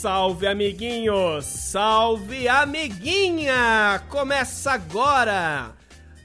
Salve amiguinhos, salve amiguinha! Começa agora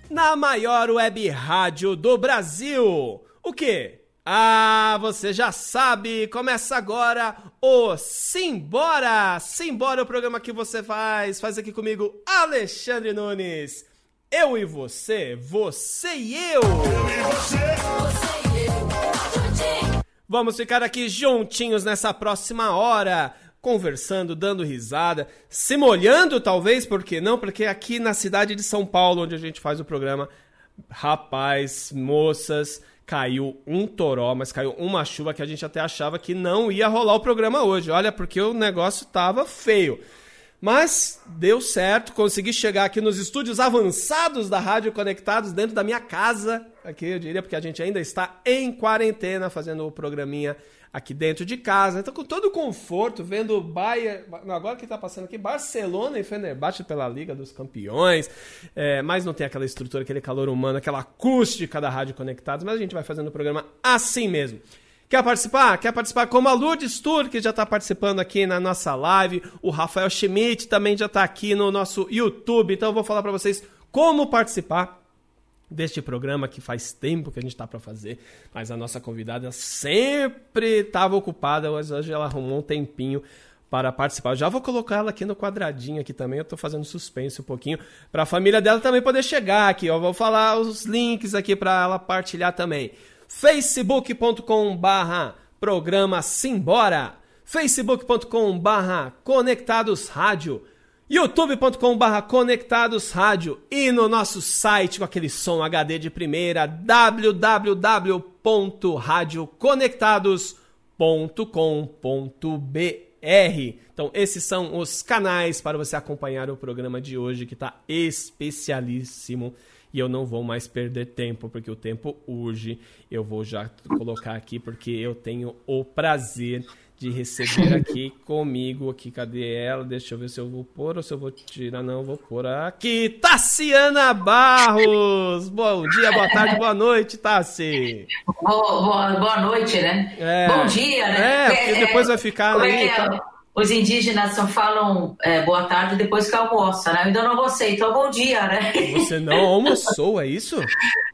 na maior web rádio do Brasil. O quê? Ah, você já sabe, começa agora o Simbora! Simbora o programa que você faz, faz aqui comigo Alexandre Nunes. Eu e você, você e eu. Eu e você, você e eu. Vamos ficar aqui juntinhos nessa próxima hora conversando, dando risada, se molhando talvez, por que não? Porque aqui na cidade de São Paulo, onde a gente faz o programa, rapaz, moças, caiu um toró, mas caiu uma chuva que a gente até achava que não ia rolar o programa hoje. Olha, porque o negócio tava feio. Mas deu certo, consegui chegar aqui nos estúdios avançados da Rádio Conectados, dentro da minha casa, aqui eu diria, porque a gente ainda está em quarentena fazendo o programinha aqui dentro de casa. Então, com todo o conforto, vendo Bayern, agora que está passando aqui, Barcelona e Fenerbahçe pela Liga dos Campeões, é, mas não tem aquela estrutura, aquele calor humano, aquela acústica da Rádio Conectados, mas a gente vai fazendo o programa assim mesmo. Quer participar? Quer participar como a Lourdes Tour, que já está participando aqui na nossa live. O Rafael Schmidt também já está aqui no nosso YouTube. Então eu vou falar para vocês como participar deste programa que faz tempo que a gente está para fazer, mas a nossa convidada sempre estava ocupada, mas hoje ela arrumou um tempinho para participar. Eu já vou colocar ela aqui no quadradinho aqui também, eu estou fazendo suspense um pouquinho para a família dela também poder chegar aqui. Eu vou falar os links aqui para ela partilhar também. facebook.com barra programa Simbora, facebook.com barra Conectados Rádio, youtube.com/barra conectados rádio e no nosso site com aquele som HD de primeira www.radioconectados.com.br. Então esses são os canais para você acompanhar o programa de hoje que está especialíssimo e eu não vou mais perder tempo porque o tempo urge. Eu vou já colocar aqui porque eu tenho o prazer de receber aqui comigo. Aqui, cadê ela? Deixa eu ver se eu vou pôr ou se eu vou tirar. Não, vou pôr aqui. Tassiana Barros! Bom dia, boa tarde, boa noite, Tassi. Boa, boa, boa noite, né? É, Bom dia, né? É, porque depois vai ficar aí. É, tá... Os indígenas só falam é, boa tarde depois que almoça, né? Eu ainda não almocei, então bom dia, né? Você não almoçou, é isso?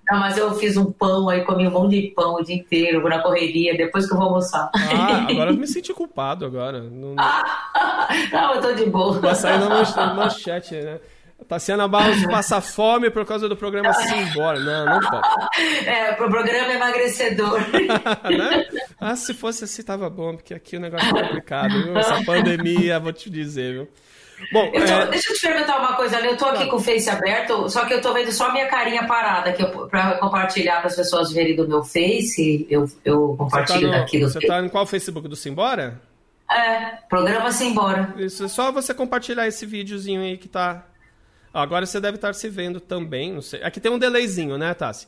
Não, mas eu fiz um pão aí, comi um monte de pão o dia inteiro, na correria, depois que eu vou almoçar. Ah, agora eu me senti culpado agora. Não, não eu tô de boa. Vai sair na manchete, né? Tassiana Barros passa fome por causa do programa Simbora. Não, não pode. É, pro programa emagrecedor. né? Ah, se fosse assim, tava bom, porque aqui o negócio é complicado, viu? Essa pandemia, vou te dizer, viu? Bom, eu tô, é... Deixa eu te perguntar uma coisa ali. Eu tô aqui com o Face aberto, só que eu tô vendo só a minha carinha parada aqui para compartilhar para as pessoas verem do meu Face. Eu, eu compartilho você tá no, daqui do Você tá em qual Facebook do Simbora? É, programa Simbora. Isso, é só você compartilhar esse videozinho aí que tá. Agora você deve estar se vendo também, não sei. Aqui tem um delayzinho, né, Tassi?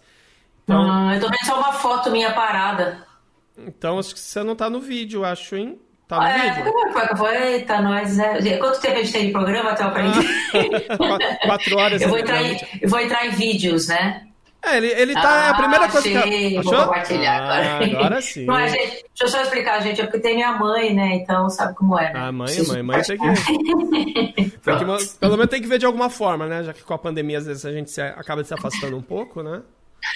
Então... Hum, eu tô vendo só uma foto minha parada. Então acho que você não tá no vídeo, acho, hein? Tá no é, vídeo? Foi, foi, eita, nós, né? Quanto tempo a gente tem de programa até o? Ah, quatro horas. Eu vou, entrar em, eu vou entrar em vídeos, né? É, ele, ele tá. Ah, é a primeira achei, coisa que. Achou? Vou compartilhar ah, agora. Agora sim. Não, gente, deixa eu só explicar, gente. É porque tem minha mãe, né? Então sabe como é. Né? Ah, mãe, mãe, mãe tem que... tem que. Pelo menos tem que ver de alguma forma, né? Já que com a pandemia, às vezes, a gente se, acaba se afastando um pouco, né?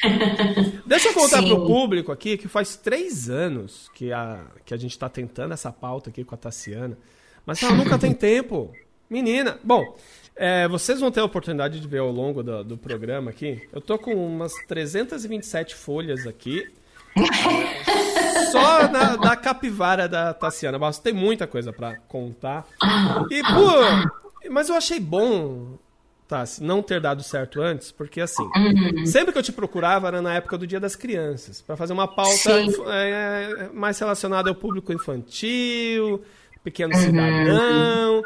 Deixa eu contar para o público aqui que faz três anos que a, que a gente está tentando essa pauta aqui com a Tassiana, mas ela nunca tem tempo. Menina, bom, é, vocês vão ter a oportunidade de ver ao longo do, do programa aqui. Eu tô com umas 327 folhas aqui. Só na, da capivara da Tassiana. Mas tem muita coisa para contar. E, pô, mas eu achei bom tá, não ter dado certo antes, porque assim, uhum. sempre que eu te procurava era na época do Dia das Crianças, para fazer uma pauta é, é, mais relacionada ao público infantil, pequeno uhum. cidadão.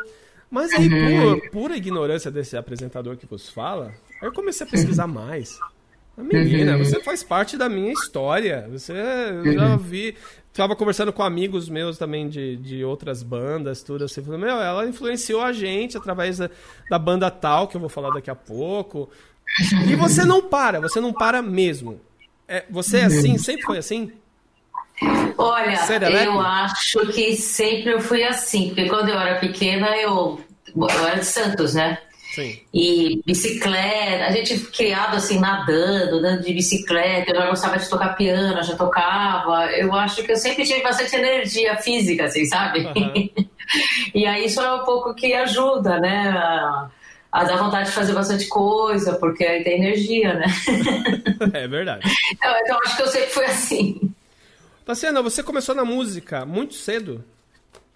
Mas aí, uhum. por pura ignorância desse apresentador que vos fala, aí eu comecei a pesquisar mais. Menina, uhum. você faz parte da minha história. Você uhum. já vi. Tava conversando com amigos meus também de, de outras bandas, tudo assim. Falei, meu, ela influenciou a gente através da, da banda tal, que eu vou falar daqui a pouco. E você não para, você não para mesmo. É, você é assim? Sempre foi assim? Olha, eu acho que sempre eu fui assim, porque quando eu era pequena, eu, eu era de Santos, né? Sim. E bicicleta, a gente criado assim, nadando, andando de bicicleta, eu já gostava de tocar piano, já tocava. Eu acho que eu sempre tive bastante energia física, assim, sabe? Uhum. e aí isso é um pouco que ajuda, né? A, a dar vontade de fazer bastante coisa, porque aí tem energia, né? é verdade. Então, então acho que eu sempre fui assim. Tassiana, você começou na música muito cedo.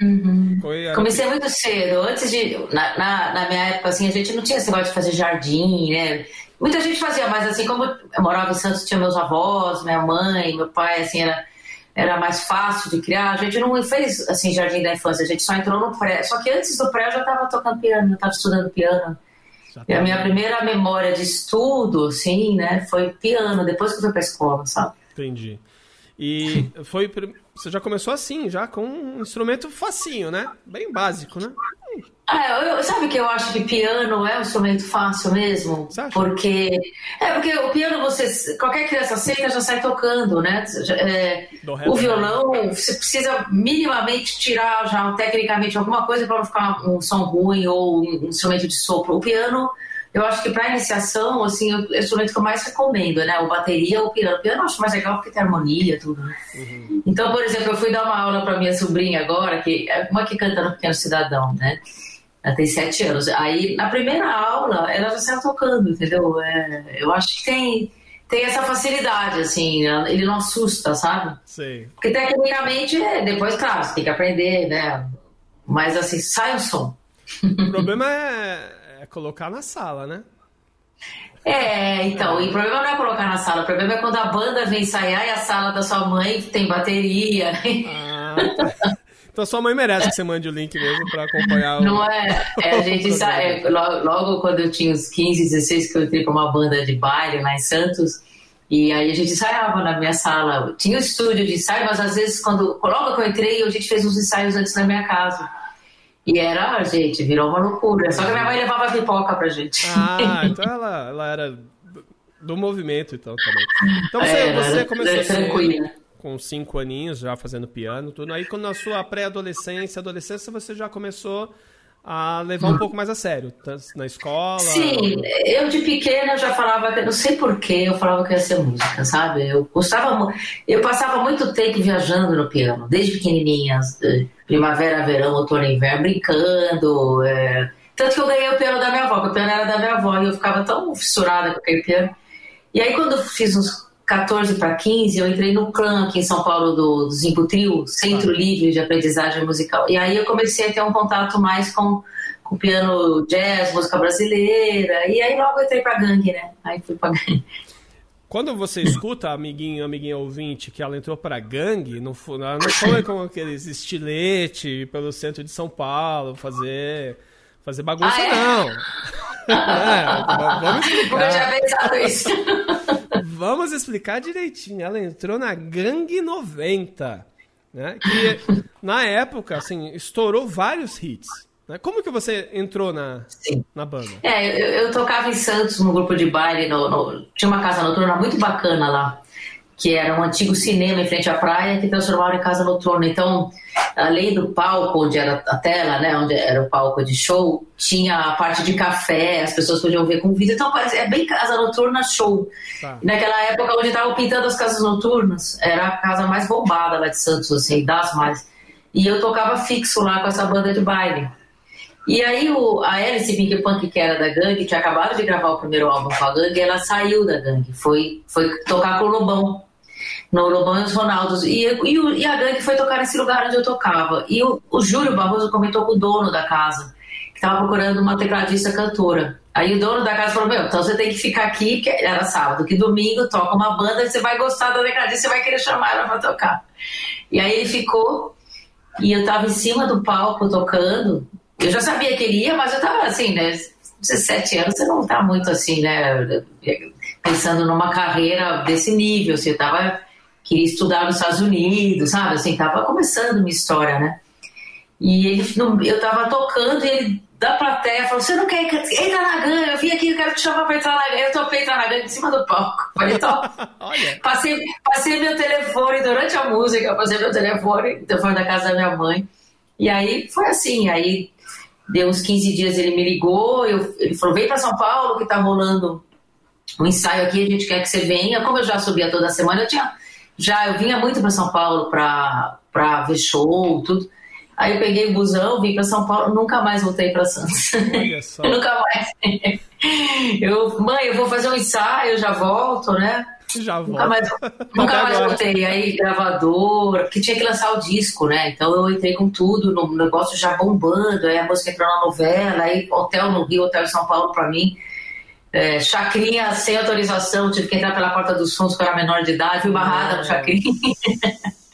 Uhum. Comecei muito cedo. Antes de. Na, na, na, minha época, assim, a gente não tinha esse negócio de fazer jardim, né? Muita gente fazia, mas assim, como eu morava em Santos, tinha meus avós, minha mãe, meu pai, assim, era, era mais fácil de criar. A gente não fez, assim, jardim da infância, a gente só entrou no pré. Só que antes do pré eu já estava tocando piano, eu estava estudando piano. E a minha primeira memória de estudo, assim, né, foi piano, depois que eu fui pra escola, sabe? Entendi. E foi. Você já começou assim, já com um instrumento facinho, né? Bem básico, né? Ah, eu, sabe que eu acho que piano é um instrumento fácil mesmo? Porque. É, porque o piano você. Qualquer criança seca já sai tocando, né? É, o violão, você precisa minimamente tirar já tecnicamente alguma coisa para não ficar um som ruim ou um instrumento de sopro. O piano eu acho que para iniciação, assim, o instrumento que eu mais recomendo, né? O bateria ou o piano. O piano eu acho mais legal porque tem harmonia, tudo, né? Uhum. Então, por exemplo, eu fui dar uma aula para minha sobrinha agora, que é uma que canta no Pequeno Cidadão, né? Ela tem sete anos. Aí, na primeira aula, ela já saiu tocando, entendeu? É, eu acho que tem, tem essa facilidade, assim, ele não assusta, sabe? Sim. Porque tecnicamente, depois, claro, você tem que aprender, né? Mas, assim, sai o som. O problema é é colocar na sala, né? É, então, e o problema não é colocar na sala, o problema é quando a banda vem ensaiar e a sala da sua mãe tem bateria. Ah, tá. Então sua mãe merece que você mande o link mesmo para acompanhar o. Não é, é a gente sai, é, logo, logo, quando eu tinha uns 15, 16, que eu entrei para uma banda de baile lá em Santos, e aí a gente ensaiava na minha sala. Tinha um estúdio de ensaio, mas às vezes, quando logo que eu entrei, a gente fez uns ensaios antes na minha casa. E era, gente, virou uma loucura. Só que minha mãe levava pipoca pra gente. Ah, então ela, ela era do movimento, então, também. Então você, é, você começou ser, com cinco aninhos, já fazendo piano, tudo. Aí, quando na sua pré-adolescência, adolescência, você já começou a levar um pouco mais a sério, na escola? Sim, eu de pequena já falava, não sei porquê, eu falava que ia ser música, sabe? Eu gostava, eu passava muito tempo viajando no piano, desde pequenininha, primavera, verão, outono, inverno, brincando. É... Tanto que eu ganhei o piano da minha avó, porque o piano era da minha avó, e eu ficava tão fissurada com aquele piano. E aí quando eu fiz uns 14 para 15, eu entrei no clã aqui em São Paulo do, do Zimbutril, Centro ah. Livre de Aprendizagem Musical. E aí eu comecei a ter um contato mais com, com piano jazz, música brasileira. E aí logo eu entrei pra gangue, né? Aí fui pra gangue. Quando você escuta, amiguinho, amiguinha ouvinte, que ela entrou pra gangue, não foi, não foi com aqueles estilete pelo centro de São Paulo, fazer, fazer bagunça, ah, é? não. é, vamos explicar. Eu já pensado isso. Vamos explicar direitinho. Ela entrou na Gangue 90, né? Que na época, assim, estourou vários hits. Né? Como que você entrou na, na banda? É, eu, eu, tocava em Santos no grupo de baile, no, no, tinha uma casa noturna muito bacana lá que era um antigo cinema em frente à praia que transformaram em casa noturna. Então, além do palco, onde era a tela, né, onde era o palco de show, tinha a parte de café, as pessoas podiam ver com vídeo. Então, é bem casa noturna show. Tá. Naquela época, onde estavam pintando as casas noturnas, era a casa mais bombada lá de Santos, assim, das mais. E eu tocava fixo lá com essa banda de baile. E aí o, a Alice Pink Punk, que era da gangue, tinha acabado de gravar o primeiro álbum com a gangue, ela saiu da gangue, foi, foi tocar com o Lobão no Lobão e os Ronaldos. E, e, e, a gangue foi tocar nesse lugar onde eu tocava. E o, o Júlio Barroso comentou com o dono da casa, que estava procurando uma tecladista cantora. Aí o dono da casa falou: Meu, então você tem que ficar aqui, porque era sábado, que domingo toca uma banda e você vai gostar da tecladista, você vai querer chamar ela para tocar. E aí ele ficou, e eu estava em cima do palco tocando. eu já sabia que ele ia, mas eu tava assim, né? 17 anos, você não tá muito assim, né? Pensando numa carreira desse nível, você tava queria estudar nos Estados Unidos, sabe? Assim, tava começando minha história, né? E ele, eu tava tocando e ele da plateia falou: Você não quer entrar na gangue? Eu vim aqui, eu quero te chamar pra entrar na gangue. Eu topei entrar na gangue em cima do palco. Falei. Passei, passei meu telefone durante a música, passei meu telefone, telefone da casa da minha mãe. E aí foi assim. Aí deu uns 15 dias, ele me ligou. Eu, ele falou: Vem pra São Paulo que tá rolando um ensaio aqui, a gente quer que você venha. Como eu já subia toda semana, eu tinha. Já, eu vinha muito para São Paulo para ver show, tudo. Aí eu peguei o busão, vim para São Paulo, nunca mais voltei para Santos. Nunca mais. Eu, mãe, eu vou fazer um ensaio, eu já volto, né? Já volto. Nunca mais, nunca mais voltei. Aí, gravadora, porque tinha que lançar o disco, né? Então eu entrei com tudo, no negócio já bombando, aí a música entrou na novela, aí hotel no Rio, hotel em São Paulo para mim. É, chacrinha sem autorização, tive que entrar pela porta dos fundos, para menor de idade, fui barrada no chacrinha.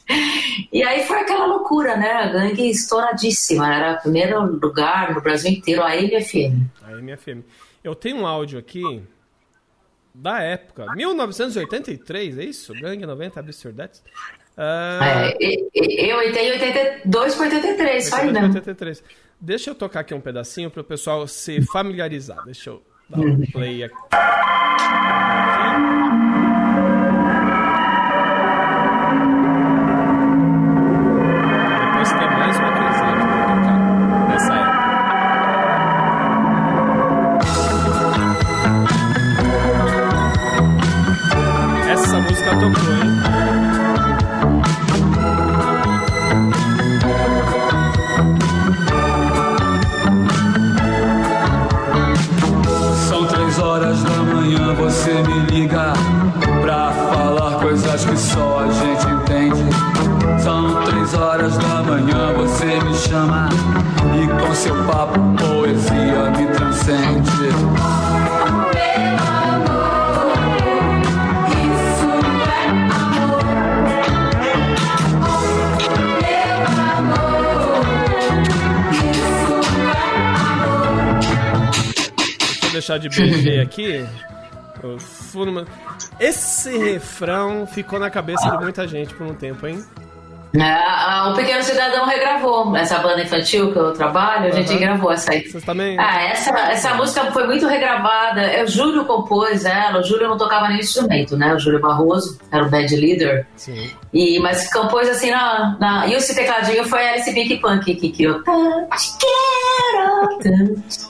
E aí foi aquela loucura, né? A gangue estouradíssima. Era o primeiro lugar no Brasil inteiro, a MFM. A MFM. Eu tenho um áudio aqui da época, 1983, é isso? Gangue 90, Absurdettes. Uh... É, eu tenho 82 para 83, só né? 83. Deixa eu tocar aqui um pedacinho para o pessoal se familiarizar. Deixa eu um uhum. play aqui. De BG aqui. Esse refrão ficou na cabeça de muita gente por um tempo, hein? É, o Pequeno Cidadão regravou essa banda infantil que eu trabalho, a gente gravou essa aí. Vocês também? Ah, essa, essa música foi muito regravada. O Júlio compôs ela, o Júlio não tocava nenhum instrumento, né? O Júlio Barroso era o band leader. Sim. E, mas compôs assim na, na. E esse tecladinho foi a Alice Big Punk que criou.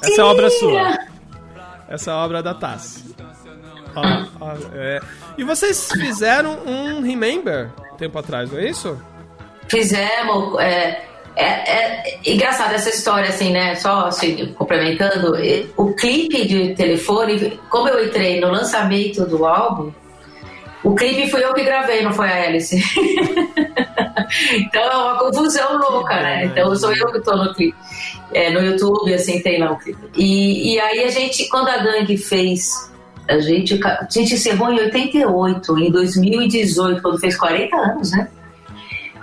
Essa é obra sua essa obra da Tassi. é. E vocês fizeram um Remember tempo atrás, não é isso? Fizemos. É, é, é engraçado essa história, assim, né? Só assim, complementando. O clipe de telefone, como eu entrei no lançamento do álbum, o clipe fui eu que gravei, não foi a Alice. então é uma confusão louca, né? Então sou eu que estou no clipe. É, no YouTube, assim, tem lá o clipe. E, e aí a gente, quando a gangue fez. A gente, a gente encerrou em 88, em 2018, quando fez 40 anos, né?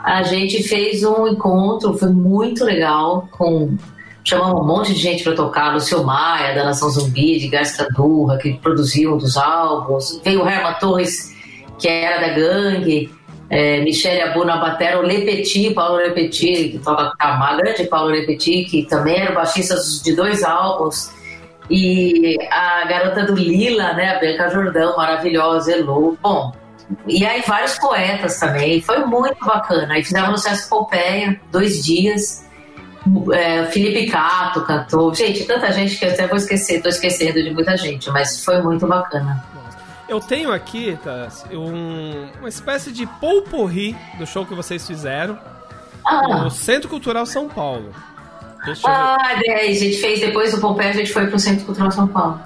A gente fez um encontro, foi muito legal, com chamamos um monte de gente para tocar, Lucio Maia, da Nação Zumbi, de Gasca Durra, que produziu um dos álbuns, veio o Herman Torres, que era da gangue, é, Michele Abu na o Lepeti, Paulo Lepeti, que toca a grande Paulo Lepeti, que também era baixista de dois álbuns, e a garota do Lila, né, a Bianca Jordão, maravilhosa, Elô, bom, e aí vários poetas também, foi muito bacana, aí fizemos no Sesc Pompeia, dois dias, é, Felipe Cato cantou, gente, tanta gente que eu até vou esquecer, tô esquecendo de muita gente, mas foi muito bacana. Eu tenho aqui, tá, um, uma espécie de polporri do show que vocês fizeram ah. no Centro Cultural São Paulo. Deixa ah, eu... a gente fez depois do Pompeia, a gente foi pro Centro Cultural São Paulo.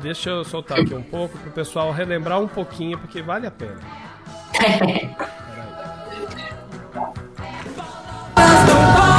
Deixa eu soltar aqui um pouco pro pessoal relembrar um pouquinho, porque vale a pena. É.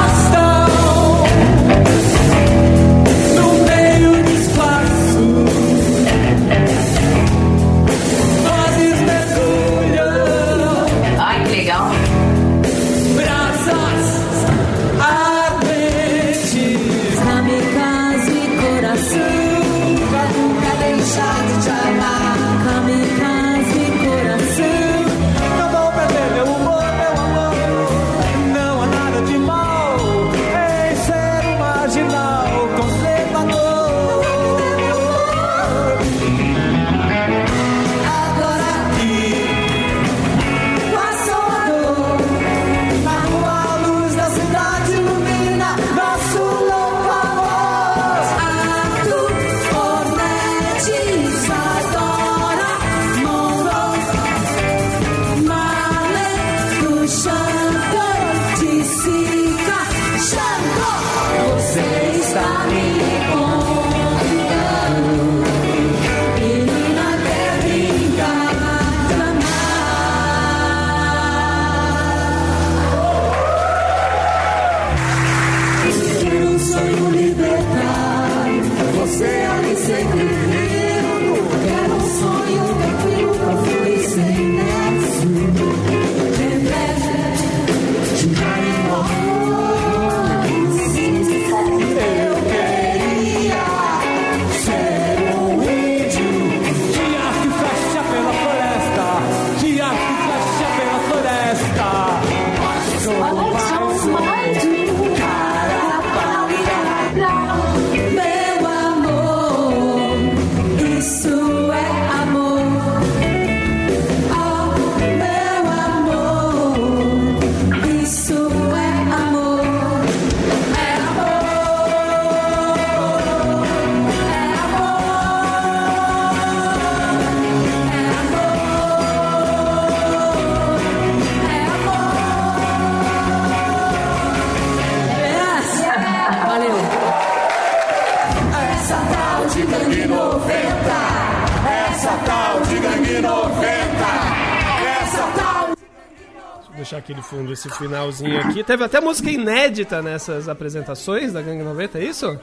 deixar aquele fundo, esse finalzinho aqui. Teve até música inédita nessas apresentações da Gangue 90, é isso?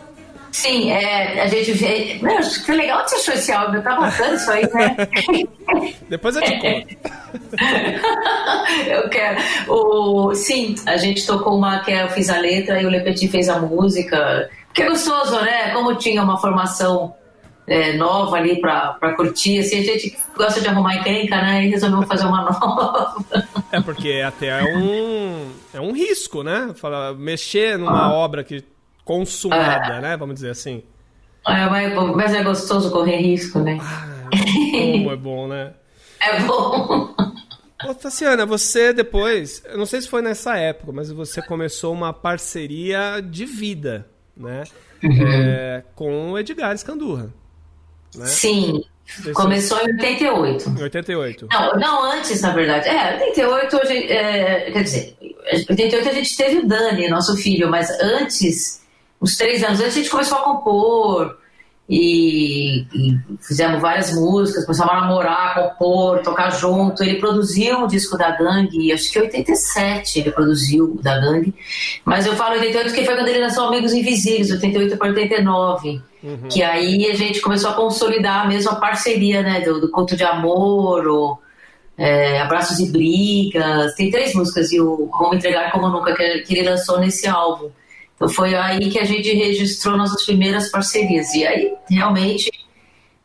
Sim, é, a gente vê. Meu, que legal que você achou esse álbum, tá bacana isso aí, né? Depois eu te conto. eu quero. O, sim, a gente tocou uma que eu fiz a letra e o Lepetit fez a música. Que é gostoso, né? Como tinha uma formação é, nova ali pra, pra curtir, assim, a gente gosta de arrumar encrenca, né? E resolveu fazer uma nova. É porque até é um, é um risco, né? Fala, mexer numa ah. obra que consumada, é. né? Vamos dizer assim. É, mas é gostoso correr risco, né? Ah, como é bom, né? É bom. Ô, Tassiana, você depois, eu não sei se foi nessa época, mas você começou uma parceria de vida, né? Uhum. É, com o Edgar Escandurra. Né? Sim. Começou em 88. Em 88. Não, não antes, na verdade. É, 88, é, quer dizer, 88 a gente teve o Dani, nosso filho, mas antes uns três anos antes, a gente começou a compor. E, e, fizemos várias músicas, começamos a namorar, compor, tocar junto. Ele produziu um disco da Gangue, acho que em 87 ele produziu da Gangue, mas eu falo 88 porque foi quando ele lançou Amigos Invisíveis, 88 para 89, uhum. que aí a gente começou a consolidar mesmo a parceria né, do, do Conto de Amor, ou, é, Abraços e Brigas. Tem três músicas e o Vamos Entregar Como Nunca que, que ele lançou nesse álbum. Então foi aí que a gente registrou nossas primeiras parcerias. E aí realmente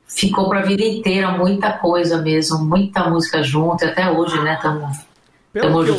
ficou para a vida inteira muita coisa mesmo, muita música junto. E até hoje, né? Estamos. Pelo, que eu,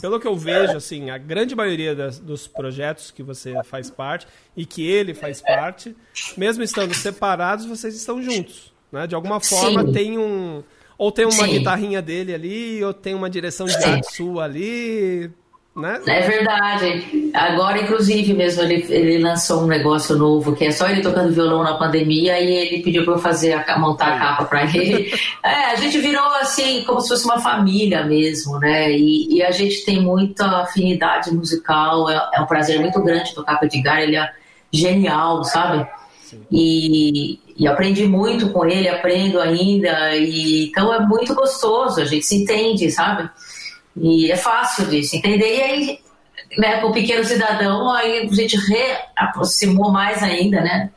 pelo que eu vejo, assim, a grande maioria das, dos projetos que você faz parte e que ele faz parte, mesmo estando separados, vocês estão juntos. Né? De alguma forma Sim. tem um. Ou tem uma Sim. guitarrinha dele ali, ou tem uma direção de arte sua ali. Né? É verdade. Agora, inclusive, mesmo ele, ele lançou um negócio novo que é só ele tocando violão na pandemia e ele pediu para eu fazer a, montar a capa para ele. É, a gente virou assim como se fosse uma família mesmo, né? E, e a gente tem muita afinidade musical. É, é, um prazer muito grande tocar com o Edgar. Ele é genial, sabe? E, e aprendi muito com ele, aprendo ainda. E, então é muito gostoso. A gente se entende, sabe? E é fácil se entender. E aí, né, com o pequeno cidadão, aí a gente reaproximou mais ainda, né?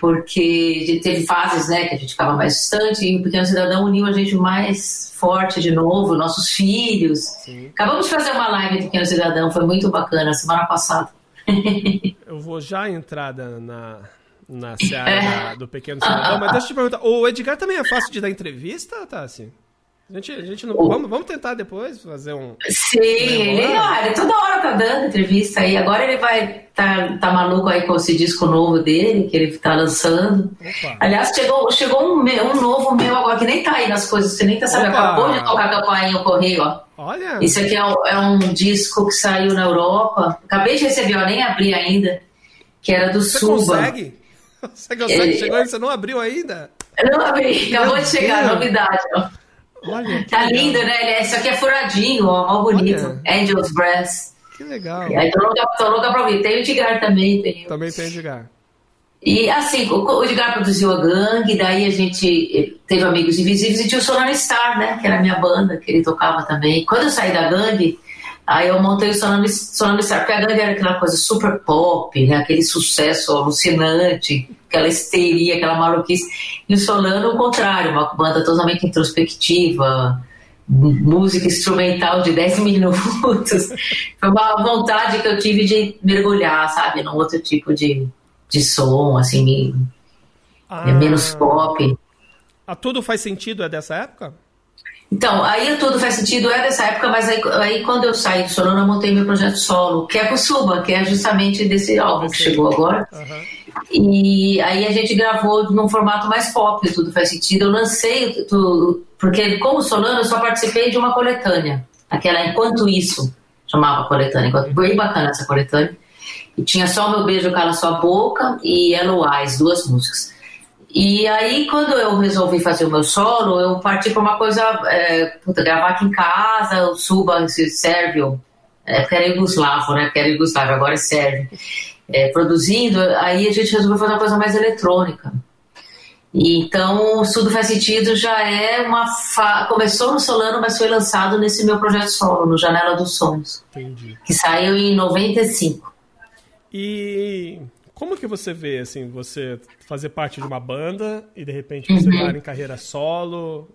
Porque teve fases, né, que a gente ficava mais distante e o pequeno cidadão uniu a gente mais forte de novo, nossos filhos. Sim. Acabamos de fazer uma live do pequeno cidadão, foi muito bacana, semana passada. Eu vou já entrar na, na seara é. do pequeno cidadão, mas deixa eu te perguntar, o Edgar também é fácil de dar entrevista, tá assim? A gente, a gente não. Vamos, vamos tentar depois fazer um. Sim, ele, ah, ele toda hora tá dando entrevista aí. Agora ele vai. Tá, tá maluco aí com esse disco novo dele, que ele tá lançando. Opa. Aliás, chegou, chegou um, um novo meu agora, que nem tá aí nas coisas, você nem tá sabendo. Acabou de tocar a campainha o correio, ó. Olha. Isso aqui é um, é um disco que saiu na Europa. Acabei de receber, ó, nem abri ainda. Que era do você Suba. Consegue? Você consegue? Ele... Chegou aí, você não abriu ainda? Eu não abri, acabou de chegar, novidade, ó. Olha, tá lindo, né? Isso aqui é furadinho, ó, mal bonito. Olha. Angel's Brass. Que legal. aí tô louca, tô louca pra ouvir. Tem o Edgar também. Tem também tem o Edgar. E assim, o Edgar produziu a gangue, daí a gente teve Amigos Invisíveis e tinha o Sonar Star, né? Que era a minha banda, que ele tocava também. Quando eu saí da gangue, aí eu montei o Sonar Star, porque a gangue era aquela coisa super pop, né? Aquele sucesso alucinante aquela histeria, aquela maluquice. E o Solano, o contrário, uma banda totalmente introspectiva, música instrumental de 10 minutos. Foi uma vontade que eu tive de mergulhar, sabe, num outro tipo de, de som, assim, ah, menos pop. A Tudo Faz Sentido é dessa época? Então, aí tudo faz sentido, é dessa época, mas aí, aí quando eu saí do Solano, eu montei meu projeto solo, que é com Suba, que é justamente desse álbum que chegou agora. Uhum. E aí a gente gravou num formato mais pop, tudo faz sentido. Eu lancei, tudo, porque como Solano, eu só participei de uma coletânea, aquela Enquanto Isso, chamava coletânea, bem bacana essa coletânea. E tinha só o Meu Beijo Cala Sua Boca e Yellow Eyes, duas músicas. E aí, quando eu resolvi fazer o meu solo, eu parti para uma coisa, é, puta, gravar aqui em casa, o Suba, sérvio, é, porque era Yugoslavo, né? Porque era Yugoslavo, agora é sérvio. É, produzindo, aí a gente resolveu fazer uma coisa mais eletrônica. E, então, Tudo Faz Sentido já é uma. Fa... Começou no Solano, mas foi lançado nesse meu projeto solo, no Janela dos Sonhos. Entendi. Que saiu em 95. E como que você vê, assim, você fazer parte de uma banda e de repente você uhum. em carreira solo?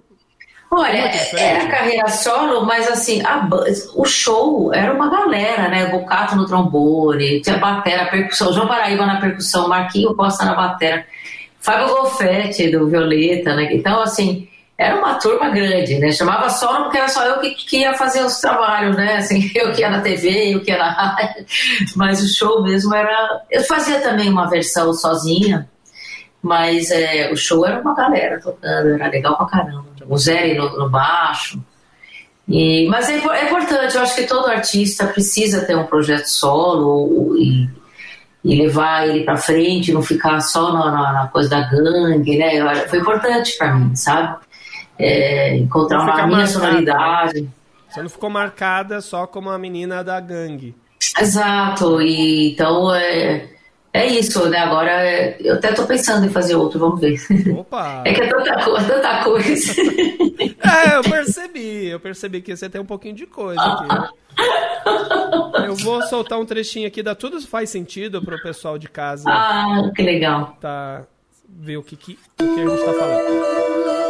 Olha, é era carreira solo, mas assim, a, o show era uma galera, né? Bocato no trombone, tinha batera, percussão, João Paraíba na percussão, Marquinho Costa na batera, Fábio Golfetti do Violeta, né? Então, assim, era uma turma grande, né? Chamava solo porque era só eu que, que ia fazer os trabalhos, né? Assim, eu que ia na TV, eu que ia na rádio, mas o show mesmo era. Eu fazia também uma versão sozinha, mas é, o show era uma galera tocando, era legal pra caramba. O Zé no, no baixo. E, mas é, é, importante, eu acho que todo artista precisa ter um projeto solo e, e levar ele para frente, não ficar só na, na, na, coisa da gangue, né? Foi importante para mim, sabe? É, encontrar uma minha marcada, sonoridade. Você não ficou marcada só como a menina da gangue. Exato, e então é, é isso, né? Agora é, eu até tô pensando em fazer outro, vamos ver. Opa! É que é tanta, é tanta coisa. é, eu percebi, eu percebi que você tem um pouquinho de coisa aqui. Eu vou soltar um trechinho aqui da Tudo Faz Sentido pro pessoal de casa. Ah, que legal. Tá, ver o que, que, o que a gente tá falando.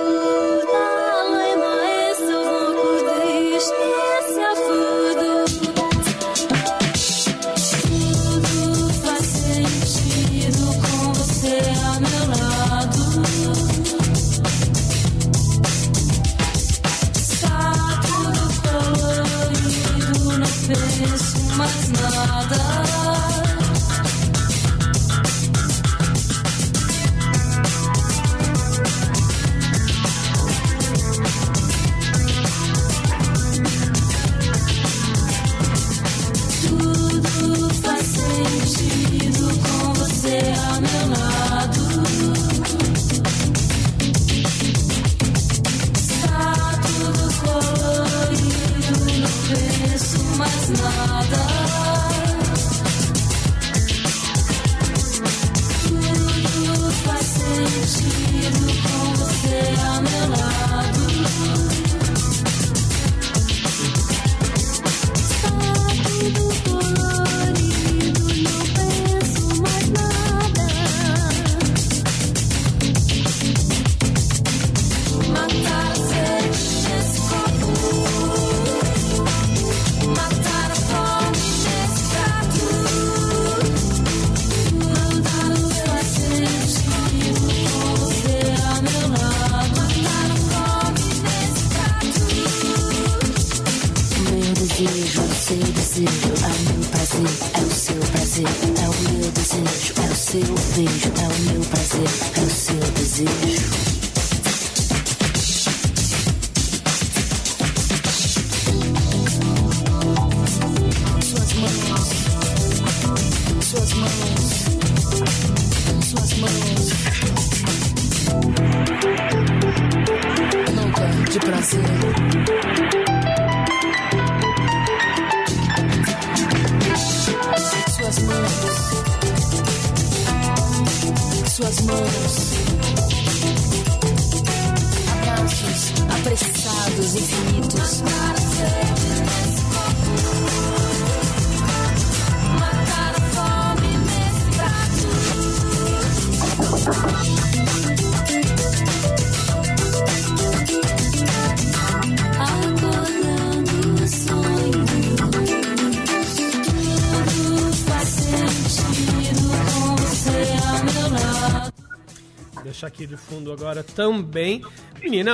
Agora também. Menina,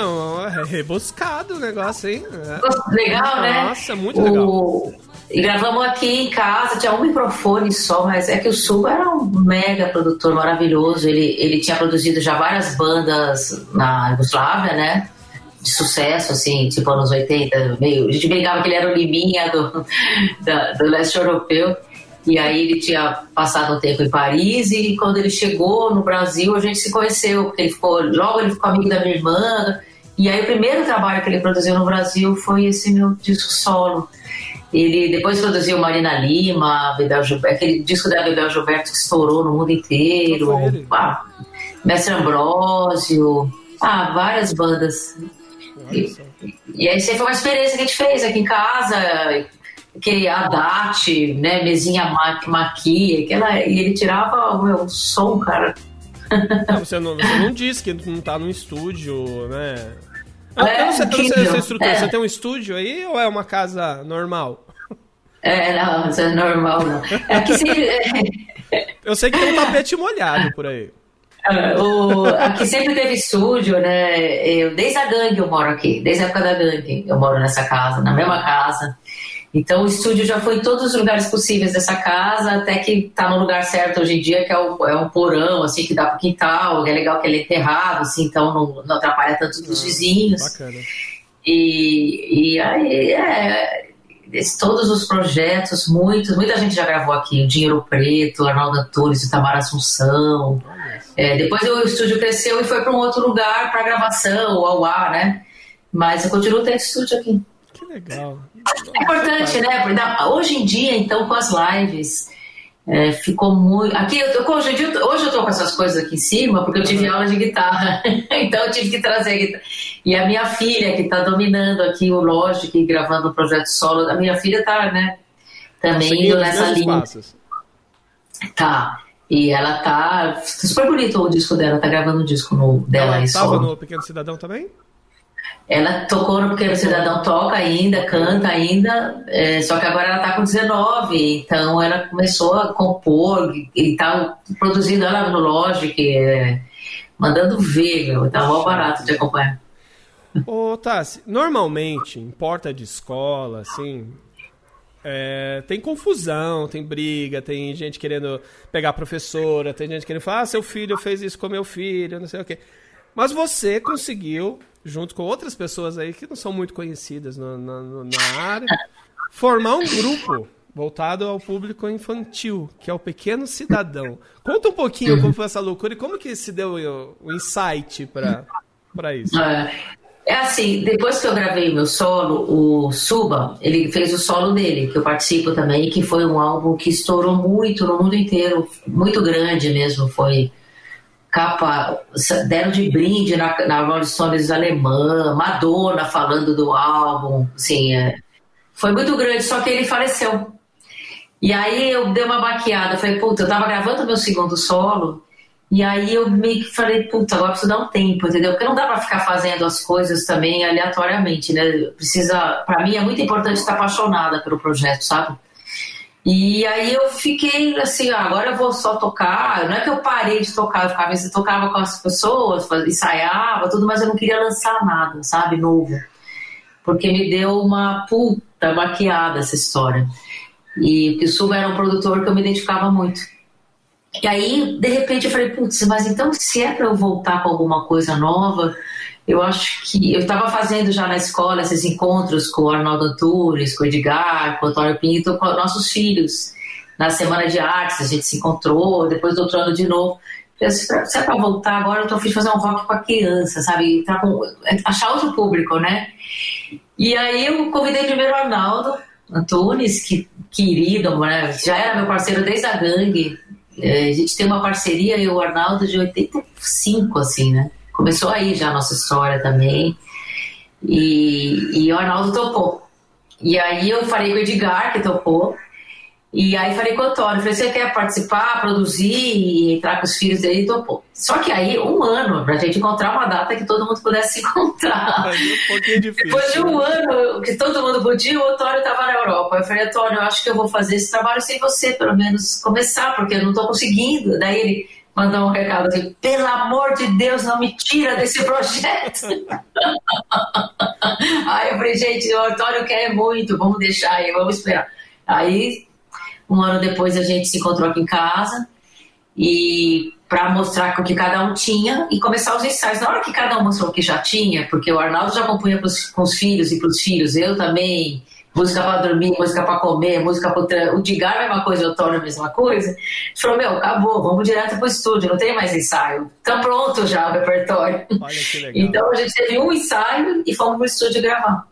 é rebuscado o negócio, hein? É. Legal, né? Nossa, muito legal. O... E gravamos aqui em casa, tinha um microfone só, mas é que o Sul era um mega produtor maravilhoso. Ele, ele tinha produzido já várias bandas na Yugoslávia, né? De sucesso, assim, tipo anos 80, meio. A gente brincava que ele era o Liminha do, da, do leste europeu. E aí ele tinha passado um tempo em Paris e quando ele chegou no Brasil a gente se conheceu, porque ele ficou, logo ele ficou amigo da minha irmã. E aí o primeiro trabalho que ele produziu no Brasil foi esse meu disco solo. Ele depois produziu Marina Lima, Bebel Gilberto, aquele disco da Bebel Gilberto que estourou no mundo inteiro. Ah, Mestre Ambrósio, ah, várias bandas. E, e, aí isso foi uma experiência que a gente fez aqui em casa, que a DAT, né, mesinha ma maqui, aquela, e ele tirava o meu som, cara. Não, você, não, você não disse que não tá no estúdio, né? Eu, é, eu não sei, você, estrutura, é. você tem um estúdio aí ou é uma casa normal? É, não, isso é normal, não. É que sempre... eu sei que tem um tapete molhado por aí. É, o, aqui sempre teve estúdio, né? Eu, desde a gangue eu moro aqui, desde a época da gangue eu moro nessa casa, na mesma casa. Então o estúdio já foi em todos os lugares possíveis dessa casa, até que está no lugar certo hoje em dia, que é, o, é um porão, assim, que dá para quintal, é legal que ele é enterrado, assim, então não, não atrapalha tanto dos ah, vizinhos. Bacana. E, e aí, é, todos os projetos, muitos, muita gente já gravou aqui, o Dinheiro Preto, Arnaldo Antunes, Itamar Assunção. É, depois o estúdio cresceu e foi para um outro lugar para gravação, ao ar, né? Mas eu continuo tendo estúdio aqui. Que legal. É importante, né? Hoje em dia, então, com as lives, é, ficou muito. Aqui, eu tô, hoje, eu, hoje eu tô com essas coisas aqui em cima, porque eu tive aula de guitarra. então eu tive que trazer a guitarra. E a minha filha, que está dominando aqui o Logic, gravando o projeto solo, a minha filha está, né? Também indo nessa linha. Passos. Tá. E ela tá. Super bonito o disco dela, tá gravando o disco no, dela ela aí solo. no Pequeno Cidadão também? Ela tocou no Pequeno Cidadão, toca ainda, canta ainda, é, só que agora ela está com 19, então ela começou a compor e tá produzindo ela no Logic, é, mandando ver, meu, tá mó barato de acompanhar. Ô, Tassi, normalmente, em porta de escola, assim, é, tem confusão, tem briga, tem gente querendo pegar a professora, tem gente querendo falar, ah, seu filho fez isso com meu filho, não sei o quê. Mas você conseguiu junto com outras pessoas aí que não são muito conhecidas na, na área, formar um grupo voltado ao público infantil, que é o Pequeno Cidadão. Conta um pouquinho como foi essa loucura e como que se deu o, o insight para isso. É, é assim, depois que eu gravei meu solo, o Suba, ele fez o solo dele, que eu participo também, que foi um álbum que estourou muito no mundo inteiro, muito grande mesmo, foi capa, deram de brinde na, na Rolling Stones alemã, Madonna falando do álbum, assim, é, foi muito grande, só que ele faleceu. E aí eu dei uma baqueada, falei, puta, eu tava gravando meu segundo solo, e aí eu meio que falei, puta, agora preciso dar um tempo, entendeu? Porque não dá pra ficar fazendo as coisas também aleatoriamente, né? Precisa, para mim é muito importante estar apaixonada pelo projeto, sabe? E aí eu fiquei assim, agora eu vou só tocar. Não é que eu parei de tocar, eu ficava, eu tocava com as pessoas, ensaiava, tudo, mas eu não queria lançar nada, sabe, novo. Porque me deu uma puta maquiada essa história. E o Suba era um produtor que eu me identificava muito. E aí, de repente, eu falei, putz, mas então se é para eu voltar com alguma coisa nova, eu acho que eu estava fazendo já na escola esses encontros com o Arnaldo Antunes, com o Edgar, com o Antônio Pinto, com nossos filhos. Na Semana de Artes a gente se encontrou, depois do outro ano de novo. Se é para voltar agora, eu tô afim de fazer um rock para criança, sabe? Tá com, achar outro público, né? E aí eu convidei primeiro o Arnaldo Antunes, que querido, né? já era meu parceiro desde a gangue. É, a gente tem uma parceria, eu e o Arnaldo, de 85, assim, né? Começou aí já a nossa história também. E, e o Arnaldo topou. E aí eu falei com o Edgar, que topou. E aí falei com o Antônio, falei, você quer participar, produzir e entrar com os filhos dele? Topou. Só que aí, um ano, pra gente encontrar uma data que todo mundo pudesse se encontrar. um pouquinho difícil. Depois de um ano que todo mundo podia, o Antônio estava na Europa. Eu falei, Antônio, eu acho que eu vou fazer esse trabalho sem você, pelo menos, começar, porque eu não estou conseguindo. Daí ele, mandar um recado assim: pelo amor de Deus, não me tira desse projeto. aí eu falei, gente, o Antônio quer muito, vamos deixar aí, vamos esperar. Aí, um ano depois, a gente se encontrou aqui em casa e para mostrar o que cada um tinha e começar os ensaios. Na hora que cada um mostrou o que já tinha, porque o Arnaldo já compunha com os filhos e para os filhos, eu também, música para dormir, música para comer, música para o Digar é a mesma coisa, o Antônio é a mesma coisa. A gente falou, meu, acabou, vamos direto pro estúdio, não tem mais ensaio. Tá pronto já o repertório. Olha que legal. Então a gente teve um ensaio e fomos pro estúdio gravar.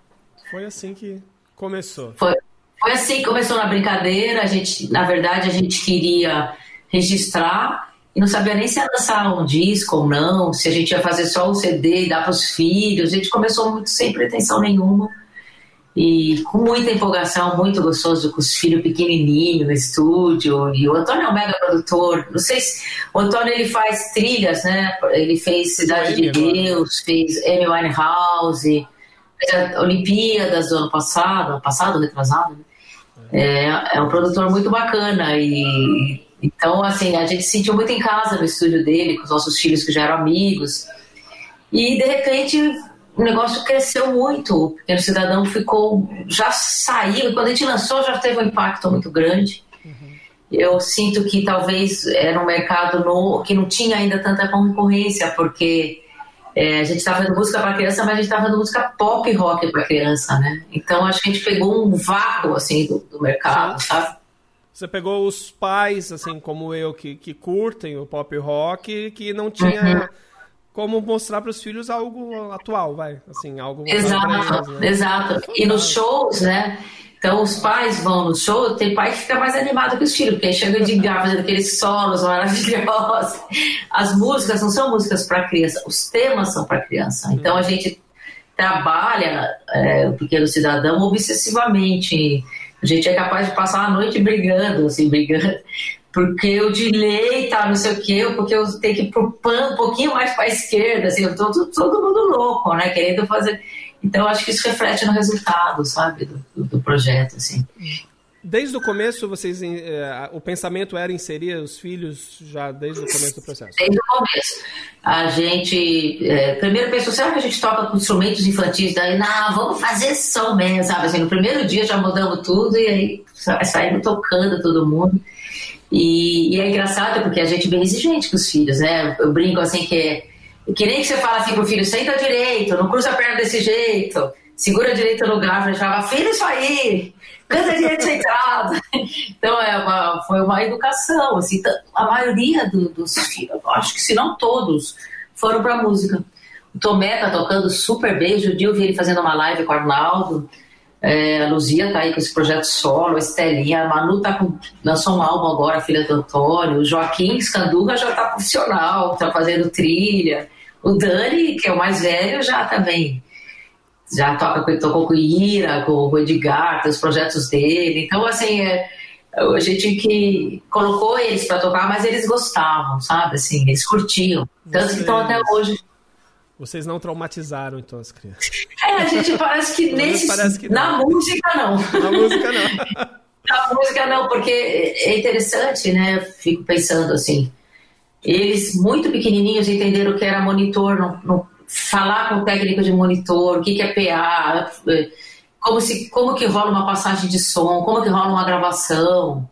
Foi assim que começou. Foi, foi assim que começou na brincadeira, a gente, na verdade, a gente queria registrar e não sabia nem se ia lançar um disco ou não, se a gente ia fazer só um CD e dar para os filhos. A gente começou muito sem pretensão nenhuma e com muita empolgação, muito gostoso, com os filhos pequenininhos no estúdio. E o Antônio é um mega produtor. Não sei se. O Antônio ele faz trilhas, né? Ele fez Cidade de Deus, fez Amy Winehouse, fez a Olimpíadas do ano passado, ano passado, retrasado. Né? É, é um produtor muito bacana e então assim a gente se sentiu muito em casa no estúdio dele com os nossos filhos que já eram amigos e de repente o negócio cresceu muito. O Pequeno Cidadão ficou, já saiu, quando a gente lançou já teve um impacto muito grande. Uhum. Eu sinto que talvez era um mercado no, que não tinha ainda tanta concorrência, porque é, a gente estava fazendo música para criança, mas a gente estava fazendo música pop rock para criança, né? Então acho que a gente pegou um vácuo assim do, do mercado, Sim. sabe? Você pegou os pais, assim como eu, que, que curtem o pop rock, que não tinha. Uhum como mostrar para os filhos algo atual, vai, assim, algo exato, eles, né? exato. E nos shows, né? Então os pais vão no show, tem pai que fica mais animado que os filhos, porque chega de gar fazendo aqueles solos maravilhosos. As músicas não são músicas para criança, os temas são para criança. Então a gente trabalha é, o pequeno cidadão obsessivamente. A gente é capaz de passar a noite brigando, assim, brigando porque o delay tá não sei o quê, porque eu tenho que ir pro pan um pouquinho mais para a esquerda, assim, eu tô todo, todo mundo louco, né, querendo fazer. Então, acho que isso reflete no resultado, sabe, do, do, do projeto, assim. Desde o começo, vocês, eh, o pensamento era inserir os filhos já desde o começo do processo? Desde o começo. A gente, eh, primeiro pensou, será que a gente toca com instrumentos infantis? Daí, não, vamos fazer som mesmo, sabe? Assim, no primeiro dia já mudamos tudo e aí saímos tocando todo mundo. E, e, é engraçado porque a gente é bem exigente com os filhos, né? Eu brinco assim que que nem que você fala assim pro filho, senta direito, não cruza a perna desse jeito, segura direito no garfo, ele falava, filho, isso aí, canta direito centrado. então é uma, foi uma educação, assim, a maioria do, dos filhos, acho que se não todos, foram pra música. O Tomé tá tocando super bem, o eu vi ele fazendo uma live com o Arnaldo, é, a Luzia tá aí com esse projeto solo, a Estelinha, a Manu tá com, lançou um álbum agora, filha do Antônio, o Joaquim Scanduga já tá profissional, tá fazendo trilha. O Dani, que é o mais velho, já também já toca, tocou com o Ira, com o Edgar, tem os projetos dele. Então, assim, é, a gente que colocou eles para tocar, mas eles gostavam, sabe? Assim, eles curtiam. Tanto que estão até hoje vocês não traumatizaram, então, as crianças. É, a gente parece que nesse. Parece que na música, não. Na música, não. na música, não, porque é interessante, né? Fico pensando assim. Eles, muito pequenininhos, entenderam o que era monitor, não, não, falar com o técnico de monitor, o que, que é PA, como, se, como que rola uma passagem de som, como que rola uma gravação.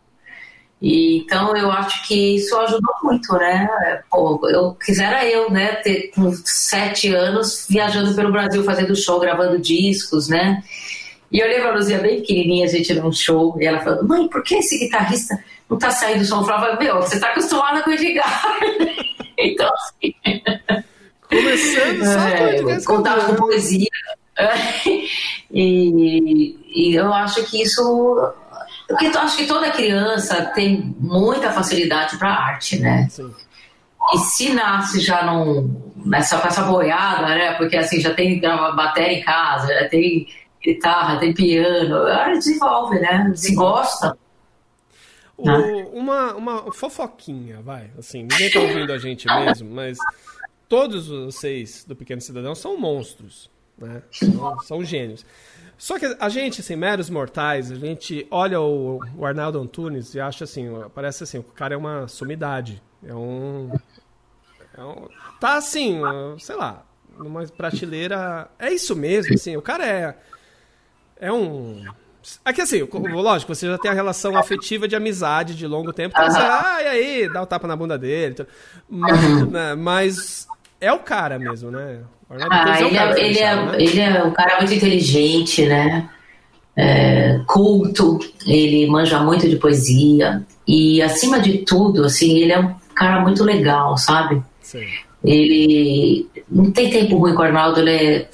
E, então eu acho que isso ajudou muito, né? Pô, eu quisera eu, né, ter com sete anos viajando pelo Brasil, fazendo show, gravando discos, né? E eu lembro a Luzia bem pequenininha, a gente num show, e ela falando, mãe, por que esse guitarrista não tá saindo do som? Eu falava, meu, você tá acostumada com o Edgar. então, assim... Começando só é, contato com poesia. e, e eu acho que isso porque eu acho que toda criança tem muita facilidade para arte, né? Sim. E se nasce já num, nessa, com essa boiada, né? Porque assim, já tem bateria em casa, já tem guitarra, tem piano, desenvolve, né? Se gosta. O, né? uma, uma fofoquinha, vai. Assim, ninguém tá ouvindo a gente mesmo, mas todos vocês do Pequeno Cidadão são monstros, né? São, são gênios. Só que a gente, assim, meros mortais, a gente olha o, o Arnaldo Antunes e acha assim, parece assim, o cara é uma sumidade. É um. É um tá assim, sei lá, numa prateleira. É isso mesmo, assim, o cara é. É um. Aqui assim, lógico, você já tem a relação afetiva de amizade de longo tempo, então você, ah, e aí, dá o um tapa na bunda dele. Mas, né, mas é o cara mesmo, né? Ah, ele, é, ele, é, né? ele é um cara muito inteligente, né? É, culto, ele manja muito de poesia e acima de tudo, assim, ele é um cara muito legal, sabe? Sim. Ele não tem tempo ruim com o Arnaldo, ele é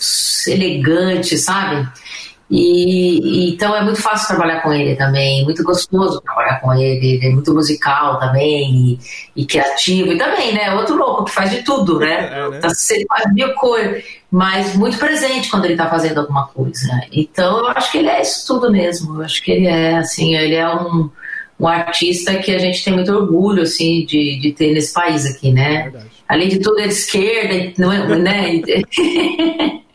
elegante, sabe? E, e, então é muito fácil trabalhar com ele também, muito gostoso trabalhar com ele, ele é muito musical também e, e, criativo e também, né? Outro louco que faz de tudo, né? É, né? Tá, faz mil coisas, mas muito presente quando ele está fazendo alguma coisa. Então eu acho que ele é isso tudo mesmo. Eu acho que ele é assim, ele é um, um artista que a gente tem muito orgulho assim de, de ter nesse país aqui, né? É Além de tudo, ele é de esquerda, não é, né?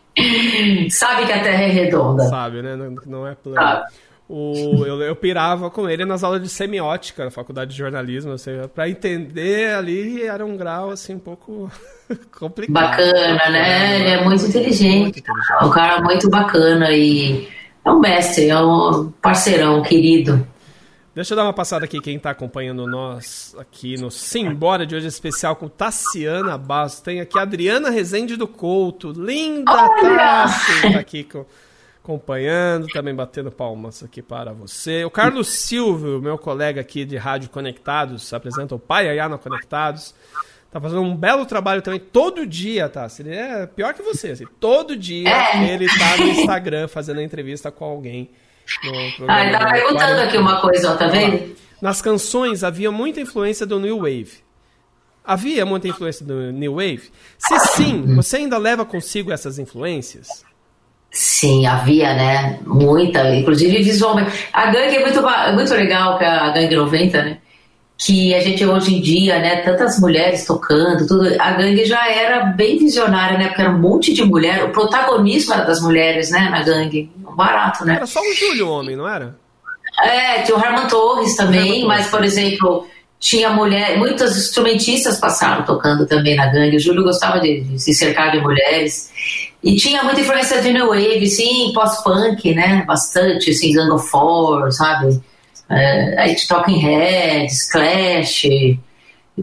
Sabe que a Terra é redonda. Sabe, né? Não, não é plano. O, eu, eu, pirava com ele nas aulas de semiótica na faculdade de jornalismo, assim, para entender ali era um grau assim um pouco complicado. Bacana, né? Ele é muito inteligente. muito inteligente. Um cara muito bacana e é um mestre, é um parceirão querido. Deixa eu dar uma passada aqui, quem está acompanhando nós aqui no Simbora de hoje especial com Tassiana Bastos. Tem aqui a Adriana Rezende do Couto. Linda Tassi, tá aqui com, acompanhando, também batendo palmas aqui para você. O Carlos Silvio, meu colega aqui de Rádio Conectados, apresenta o Pai Ayana Conectados. Tá fazendo um belo trabalho também todo dia, tá? Ele é pior que você, assim, todo dia é. ele tá no Instagram fazendo entrevista com alguém ah, ele tá perguntando aqui uma coisa, ó, tá vendo? Nas canções havia muita influência do New Wave. Havia muita influência do New Wave? Se sim, você ainda leva consigo essas influências? Sim, havia, né? Muita, inclusive visualmente. A gangue é muito, muito legal, que a gangue 90, né? Que a gente hoje em dia, né, tantas mulheres tocando, tudo, a gangue já era bem visionária, né, porque era um monte de mulher, o protagonismo era das mulheres, né, na gangue, barato, né. Era só o Júlio homem, não era? É, tinha o Herman Torres também, Herman mas, por exemplo, tinha mulher, muitas instrumentistas passaram tocando também na gangue, o Júlio gostava de, de se cercar de mulheres, e tinha muita influência de New Wave, sim, pós-punk, né, bastante, assim, Gang of Four, sabe, é, a gente toca em Reds, Clash,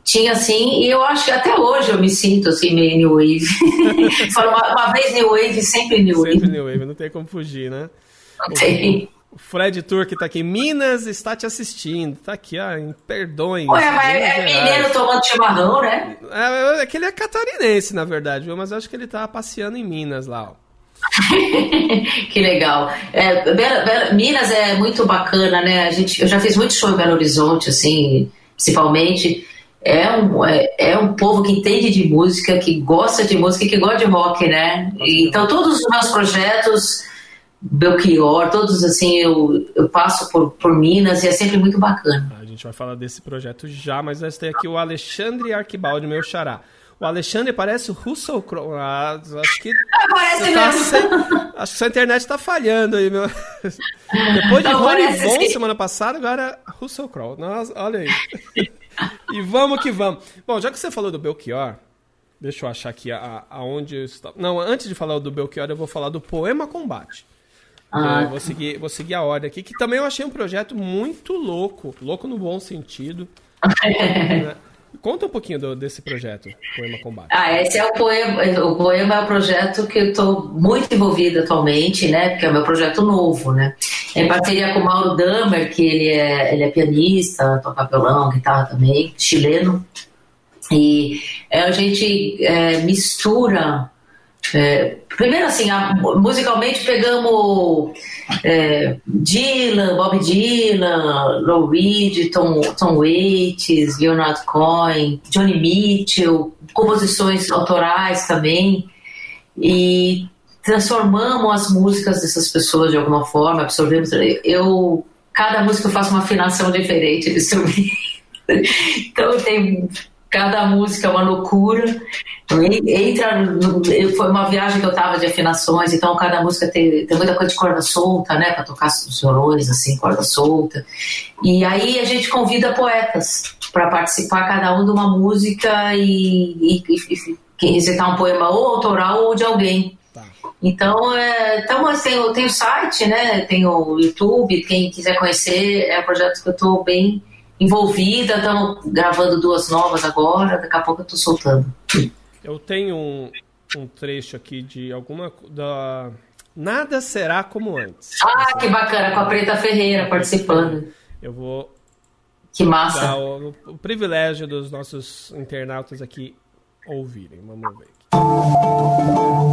tinha assim, e eu acho que até hoje eu me sinto assim meio New Wave. Falo uma, uma, vez New Wave, sempre New Wave. Sempre New Wave, não tem como fugir, né? Não tem. O Fred Turk tá aqui, Minas está te assistindo, tá aqui, ó, em Perdões. Ué, mas é mineiro tomando chimarrão, né? É, é que ele é catarinense, na verdade, viu? mas eu acho que ele tá passeando em Minas lá, ó. que legal. É, Minas é muito bacana, né? A gente, eu já fiz muito show em Belo Horizonte, assim, principalmente. É um, é, é, um povo que entende de música, que gosta de música, que gosta de rock, né? Então, todos os meus projetos, Belchior, todos assim, eu, eu passo por, por Minas e é sempre muito bacana. A gente vai falar desse projeto já, mas nós temos aqui o Alexandre Arquibaldi, meu xará. O Alexandre parece o Russell Crowe. Ah, acho que. Parece tá sem, acho que sua internet está falhando aí, meu. Depois de Não, Rony Von assim. semana passada, agora Russell Crowe. Nossa, olha aí. e vamos que vamos. Bom, já que você falou do Belchior, deixa eu achar aqui a, aonde eu estava. Não, antes de falar do Belchior, eu vou falar do Poema Combate. Ah. vou, seguir, vou seguir a ordem aqui, que também eu achei um projeto muito louco. Louco no bom sentido. né? Conta um pouquinho do, desse projeto, Poema Combate. Ah, esse é o Poema. O Poema é o projeto que eu estou muito envolvida atualmente, né? Porque é o meu projeto novo, né? Em parceria com o Mauro Damer, que ele é, ele é pianista, toca violão, guitarra também, chileno. E é, a gente é, mistura é, primeiro, assim, a, musicalmente pegamos é, Dylan, Bob Dylan, Lou Reed, Tom, Tom Waits, Leonard Cohen, Johnny Mitchell, composições autorais também. E transformamos as músicas dessas pessoas de alguma forma, absorvemos. Eu, cada música eu faço uma afinação diferente de instrumento. então tem cada música é uma loucura. Entra, foi uma viagem que eu tava de afinações, então cada música tem, tem muita coisa de corda solta, né, para tocar os violões, assim, corda solta. E aí a gente convida poetas para participar, cada um de uma música e, e, e recitar um poema ou autoral ou de alguém. Tá. Então, é, então tem, tem o site, né? Tem o YouTube, quem quiser conhecer, é um projeto que eu estou bem envolvida, estamos gravando duas novas agora, daqui a pouco eu estou soltando. Eu tenho um, um trecho aqui de alguma da Nada será como antes. Ah, que bacana, com a Preta Ferreira participando. Eu vou que massa. O, o, privilégio dos nossos internautas aqui ouvirem. Vamos ver. Aqui.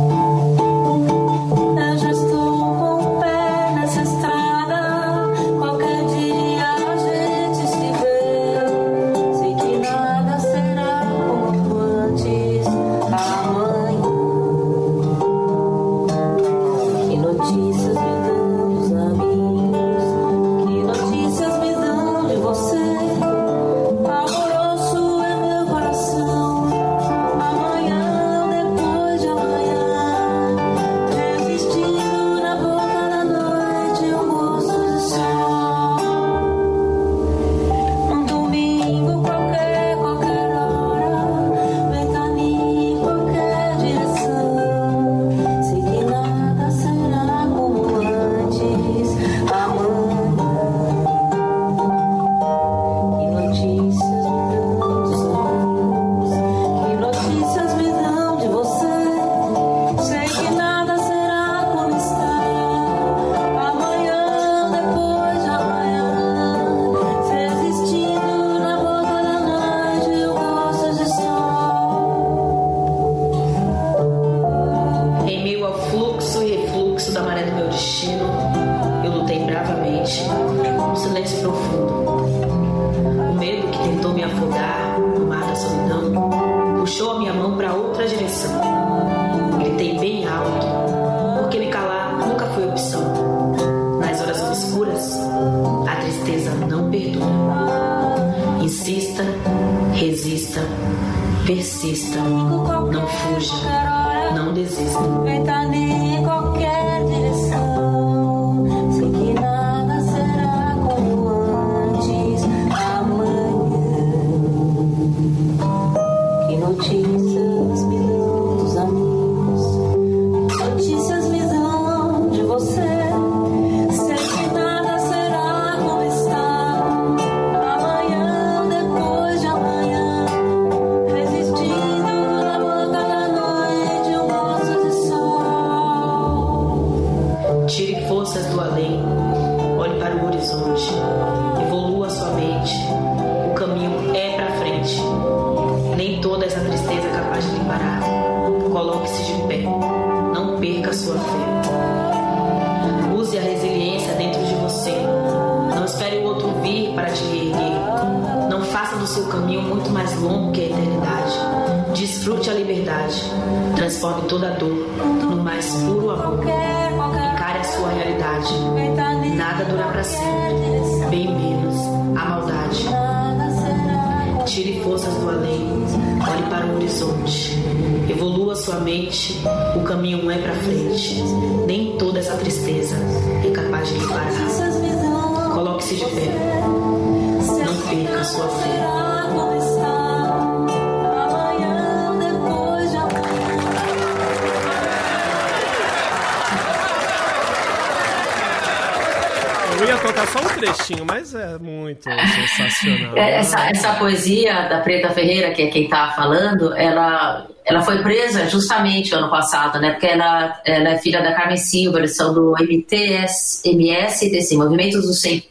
Tocar só um trechinho, mas é muito sensacional. É, Essa, essa poesia da Preta Ferreira, que é quem tá falando, ela, ela foi presa justamente ano passado, né? Porque ela, ela é filha da Carmen Silva, eles são do MTS, MSTC, Movimentos do Sem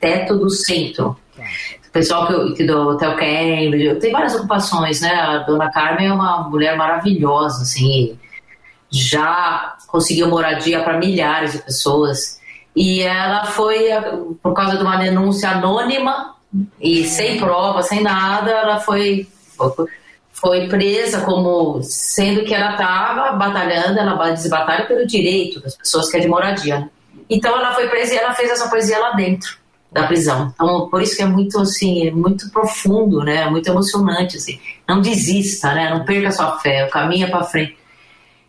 Teto do Centro. O pessoal que, que do Hotel Cambridge, tem várias ocupações, né? A dona Carmen é uma mulher maravilhosa, assim, já conseguiu moradia para milhares de pessoas. E ela foi, por causa de uma denúncia anônima e sem prova, sem nada, ela foi, foi presa como sendo que ela estava batalhando, ela desbatalha pelo direito das pessoas que é de moradia. Então ela foi presa e ela fez essa poesia lá dentro da prisão. Então por isso que é muito assim, é muito profundo, né? É muito emocionante assim. Não desista, né? Não perca sua fé, é para frente.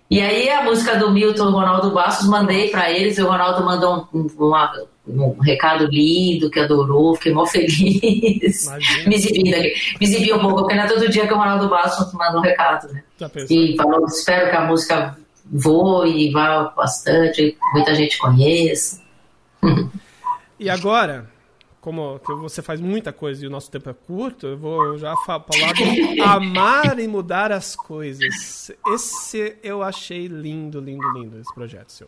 E aí a música do Milton Ronaldo Bastos mandei para eles, e o Ronaldo mandou um, um- uma- um recado lindo, que adorou, fiquei mó feliz. Imagina. me aqui. Me exibi um pouco, porque não é todo dia que o Ronaldo Bastos manda um recado, né? Pensou? E falou, espero que a música voe, vá bastante, muita gente conheça. E agora, como que você faz muita coisa e o nosso tempo é curto, eu vou já fa- falar do Amar e Mudar as Coisas. Esse eu achei lindo, lindo, lindo, esse projeto seu.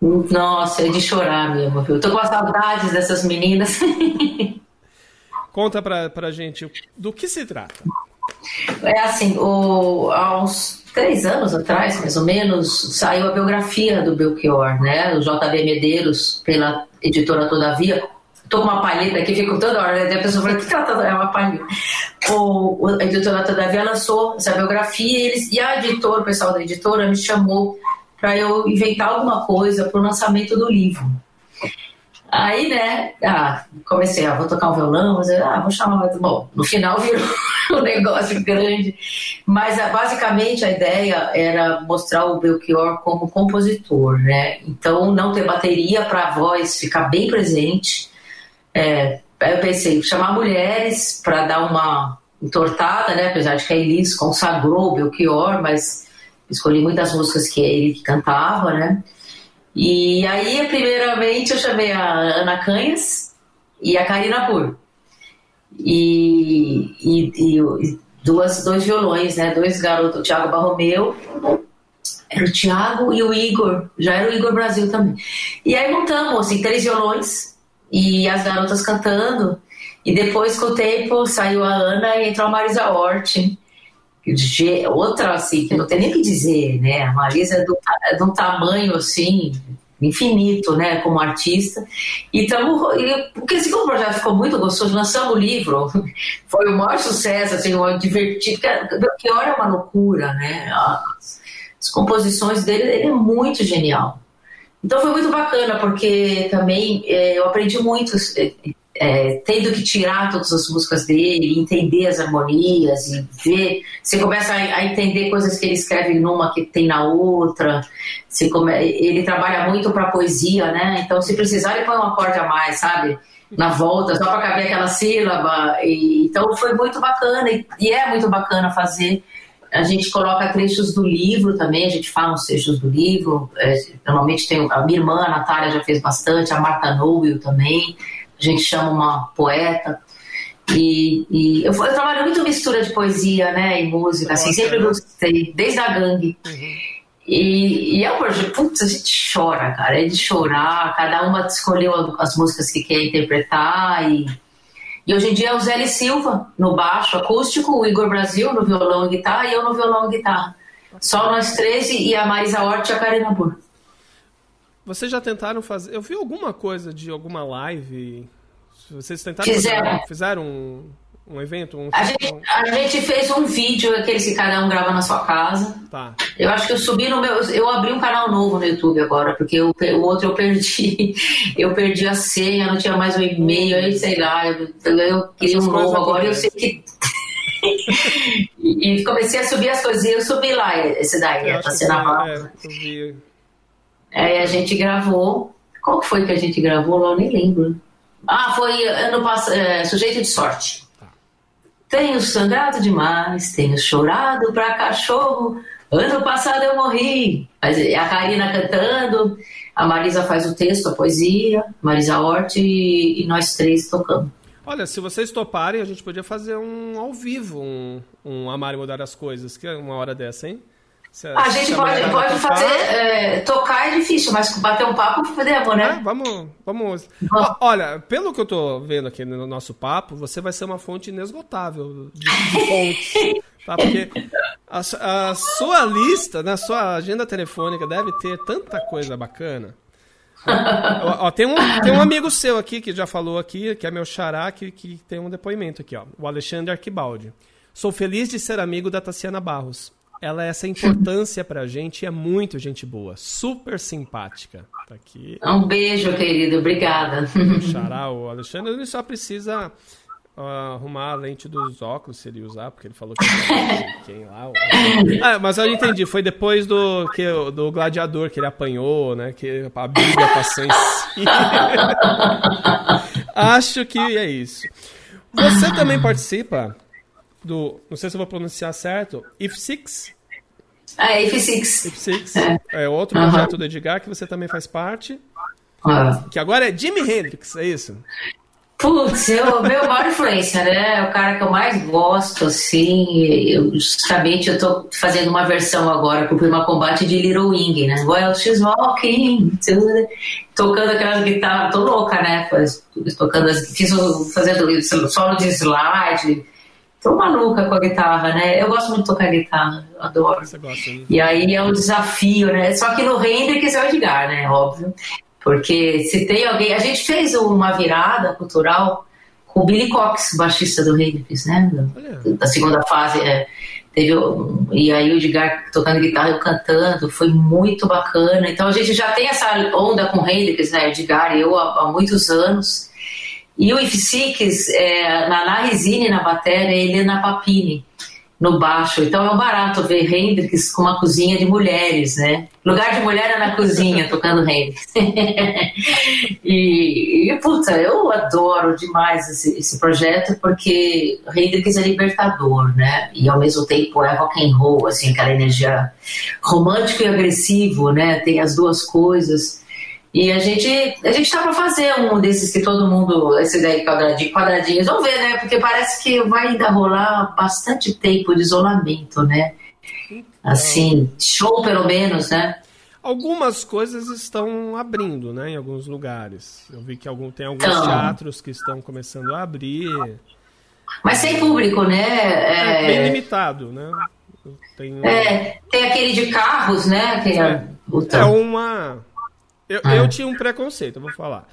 Nossa, é de chorar mesmo, viu? Tô com saudades dessas meninas. Conta pra, pra gente do que se trata. É assim, o, há uns três anos atrás, mais ou menos, saiu a biografia do Belchior, né? O JB Medeiros, pela editora Todavia. Tô com uma palheta aqui, fico toda hora, né? a pessoa fala, o que ela tá É uma palheta. O, a editora Todavia lançou essa biografia e, eles, e a editora, o pessoal da editora, me chamou para eu inventar alguma coisa para o lançamento do livro. Aí, né, ah, comecei, ah, vou tocar um violão, mas, ah, vou chamar mais. Bom, no final virou um negócio grande. Mas ah, basicamente a ideia era mostrar o Belchior como compositor, né? Então, não ter bateria para a voz ficar bem presente. É, aí eu pensei, chamar mulheres para dar uma entortada, né? Apesar de que a Elis consagrou Belchior, mas escolhi muitas músicas que ele que cantava, né? E aí, primeiramente, eu chamei a Ana Canhas e a Karina Pur. E, e, e duas, dois violões, né? Dois garotos, o Thiago Barromeu, era o Thiago e o Igor, já era o Igor Brasil também. E aí montamos, assim, três violões e as garotas cantando. E depois, com o tempo, saiu a Ana e entrou a Marisa Hort. de- Outra, assim, que não tem nem o que dizer, né? A Marisa é, é de um tamanho, assim, infinito, né, como artista. Então, e, porque esse como o projeto ficou muito gostoso, lançamos o livro, foi o maior sucesso, assim, um divertido, que hora é uma loucura, né? As, as composições dele, ele é muito genial. Então foi muito bacana, porque também é, eu aprendi muito é, é, tendo que tirar todas as músicas dele, entender as harmonias e ver. Você começa a, a, entender coisas que ele escreve numa que tem na outra. Você come, ele trabalha muito para poesia, né? Então, se precisar, ele põe um acorde a mais, sabe? Na volta, só para caber aquela sílaba. E, então, foi muito bacana e, e é muito bacana fazer. A gente coloca trechos do livro também, a gente fala uns trechos do livro. É, normalmente tem a minha irmã, a Natália, já fez bastante, a Marta Nobel também a gente chama uma poeta. E, e eu, eu, trabalho muito mistura de poesia, né, e música, assim, sempre gostei, desde a gangue. Uhum. E, e é um projeto, putz, a gente chora, cara, é de chorar, cada uma escolheu as músicas que quer interpretar e, e hoje em dia é o Zé Silva no baixo acústico, o Igor Brasil no violão e guitarra e eu no violão e guitarra. Só nós três e a Marisa Hort e a Karina Burr. Vocês já tentaram fazer. Eu vi alguma coisa de alguma live. Vocês tentaram Fizeram. fazer. Fizeram um, um evento? Um... A, gente, a gente fez um vídeo, aqueles que cada um grava na sua casa. Tá. Eu acho que eu subi no meu. Eu abri um canal novo no YouTube agora, porque eu, o outro eu perdi. Eu perdi a senha, não tinha mais o e-mail, aí sei lá. Eu, eu queria um novo agora eu sei que. e, comecei a subir as coisas. E eu subi lá, esse daí, eu tá sendo a é, eu vi. Aí a gente gravou. Qual foi que a gente gravou? Eu nem lembro. Ah, foi ano passado, é, Sujeito de Sorte. Tenho sangrado demais, tenho chorado pra cachorro. Ano passado eu morri. A Karina cantando, a Marisa faz o texto, a poesia, Marisa Hort e, nós três tocando. Olha, se vocês toparem, a gente podia fazer um ao vivo, um, um Amar e Mudar as Coisas, que é uma hora dessa, hein? Se, a gente pode, pode fazer. É, tocar é difícil, mas bater um papo podemos, né? É, vamos. vamos. Olha, pelo que eu tô vendo aqui no nosso papo, você vai ser uma fonte inesgotável de, de fontes. tá? Porque a, a, sua lista, na sua agenda telefônica, deve ter tanta coisa bacana. ó, ó, tem, um, tem um amigo seu aqui que já falou aqui, que é meu xará, que, que tem um depoimento aqui, ó. O Alexandre Arquibaldi. Sou feliz de ser amigo da Tassiana Barros ela é essa importância pra gente é muito gente boa, super simpática. Tá aqui. Um beijo, querido, obrigada. Xará, o Alexandre, ele só precisa uh, arrumar a lente dos óculos se ele usar, porque ele falou que quem lá. O... Ah, mas eu entendi, foi depois do, que, do gladiador que ele apanhou, né? Que a briga passou em si. Acho que é isso. Você também participa do. Não sei se eu vou pronunciar certo. If Six. Ah, é If Six. If Six. É, é outro uhum. projeto do Edgar que você também faz parte. Uhum. Que agora é Jimi Hendrix, é isso? Putz, eu, meu maior influência, né? É o cara que eu mais gosto, assim. Eu, justamente eu tô fazendo uma versão agora pro Prima Combate de Little Wing, né? Well, she's walking. Tocando aquela guitarra, tô louca, né? Tocando, fiz, fazendo solo de slide tô maluca com a guitarra, né? Eu gosto muito de tocar guitarra, adoro. Você gosta, né? E aí é um desafio, né? Só que no Hendrix é o Edgar, né? Óbvio. Porque se tem alguém. A gente fez uma virada cultural com o Billy Cox, baixista do Hendrix, né? Da, da segunda fase. É. Teve, e aí o Edgar tocando guitarra, eu cantando, foi muito bacana. Então a gente já tem essa onda com o Hendrix, né? Edgar e eu há, há muitos anos. E o If Six, é, Naná Resine na bateria e Helena Papini no baixo. Então é um barato ver Hendrix com uma cozinha de mulheres, né? Lugar de mulher é na cozinha, tocando Hendrix. e, e, puta, eu adoro demais esse, esse projeto porque Hendrix é libertador, né? E ao mesmo tempo é rock and roll, assim, aquela energia romântico e agressivo, né? Tem as duas coisas. E a gente a gente tá para fazer um desses que todo mundo, esse daí quadradinho, quadradinhos, vamos ver, né? Porque parece que vai ainda rolar bastante tempo de isolamento, né? Assim, show pelo menos, né? Algumas coisas estão abrindo, né, em alguns lugares. Eu vi que algum, tem alguns então, teatros que estão começando a abrir. Mas sem público, né? É, é bem limitado, né? Tem, é, tem aquele de carros, né? Que é, é, é uma Eu, Ah. eu tinha um preconceito, eu vou falar.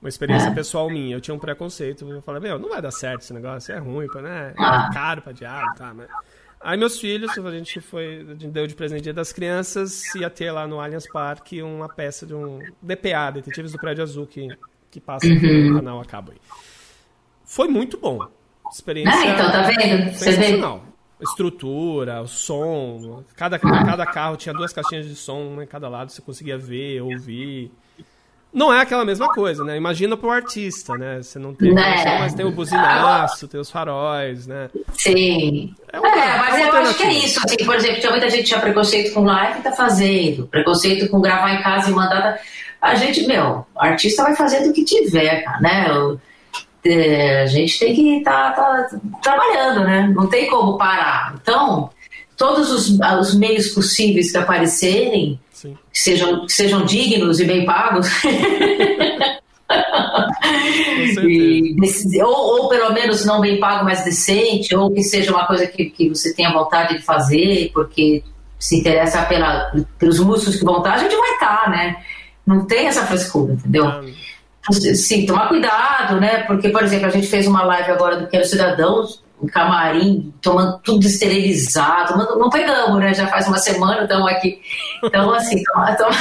Uma experiência pessoal minha. Eu tinha um preconceito. Eu falei, meu, não vai dar certo esse negócio, é ruim, né? Ah. É caro pra diabo, tá, mas... Aí meus filhos, a gente foi, a gente deu de presente Dia das Crianças, ia ter lá no Allianz Parque uma peça de um DPA, Detetives do Prédio Azul, que, que passa no canal Acabo aí. Foi muito bom. Experiência Ah, então, tá vendo? Você vê? Estrutura, o som, cada, cada carro tinha duas caixinhas de som, uma em cada lado, você conseguia ver, ouvir. Não é aquela mesma coisa, né? Imagina pro artista, né? Você não tem, Né. som, mas tem o buzinaço, tem os faróis, né? Sim. É É, uma- mas é eu acho que é isso. Assim, por exemplo, tinha muita gente que tinha preconceito com live e tá fazendo. Preconceito com gravar em casa e mandar. tá- A gente, meu, o artista vai fazendo o que tiver, cara, né? O- é, a gente tem que estar tá, tá trabalhando, né? Não tem como parar. Então, todos os, os meios possíveis que aparecerem, Sim. que sejam, que sejam dignos e bem pagos. E ou, ou pelo menos não bem pago, mas decente, ou que seja uma coisa que, que você tenha vontade de fazer, porque se interessa pela, pelos músicos que vão estar, a gente vai estar, né? Não tem essa frescura, entendeu? Sim, tomar cuidado, né? Porque, por exemplo, a gente fez uma live agora do Quero Cidadãos, um camarim, tomando tudo esterilizado, não pegamos, né? Já faz uma semana, estamos aqui. Então, assim, toma- toma-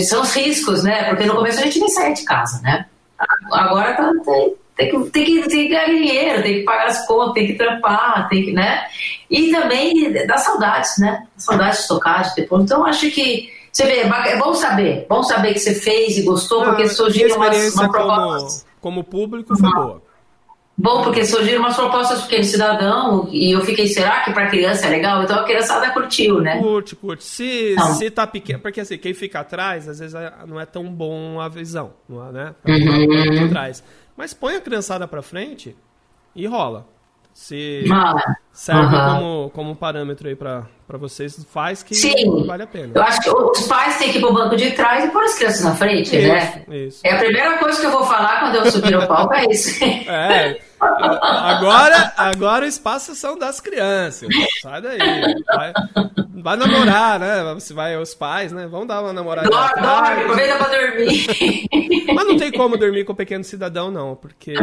são os riscos, né? Porque no começo a gente nem saía de casa, né? Agora tá- tem, tem que, tem, que, tem que ganhar dinheiro, tem que pagar as contas, tem que trampar, tem que, né? E também dá saudades, né? Saudades de tocar, de depois. Então, acho que. Você vê, é bom saber, bom saber que você fez e gostou, porque a surgiram umas, experiência umas como, propostas. como público foi boa. Bom, porque surgiram umas propostas do Pequeno Cidadão e eu fiquei, será que para criança é legal? Então a criançada curtiu, né? Curte, curte. Se, Não. se tá pequeno. Porque assim, quem fica atrás, às vezes é- não é tão bom a visão, não é, né? Pra Uhum. atrás. Mas põe a criançada pra frente e rola. Se Ah, serve aham. como, como parâmetro aí pra vocês, faz que Sim. vale a pena. Eu acho que os pais têm que ir pro banco de trás e pôr as crianças na frente, né? Isso, isso. É a primeira coisa que eu vou falar quando eu subir no palco, é isso. É, agora, agora o espaço são das crianças. Sai daí. Vai, vai namorar, né? Você vai os pais, né? Vão dar uma namorada. Dorme, dorme, aproveita pra dormir. Mas não tem como dormir com o pequeno cidadão, não, porque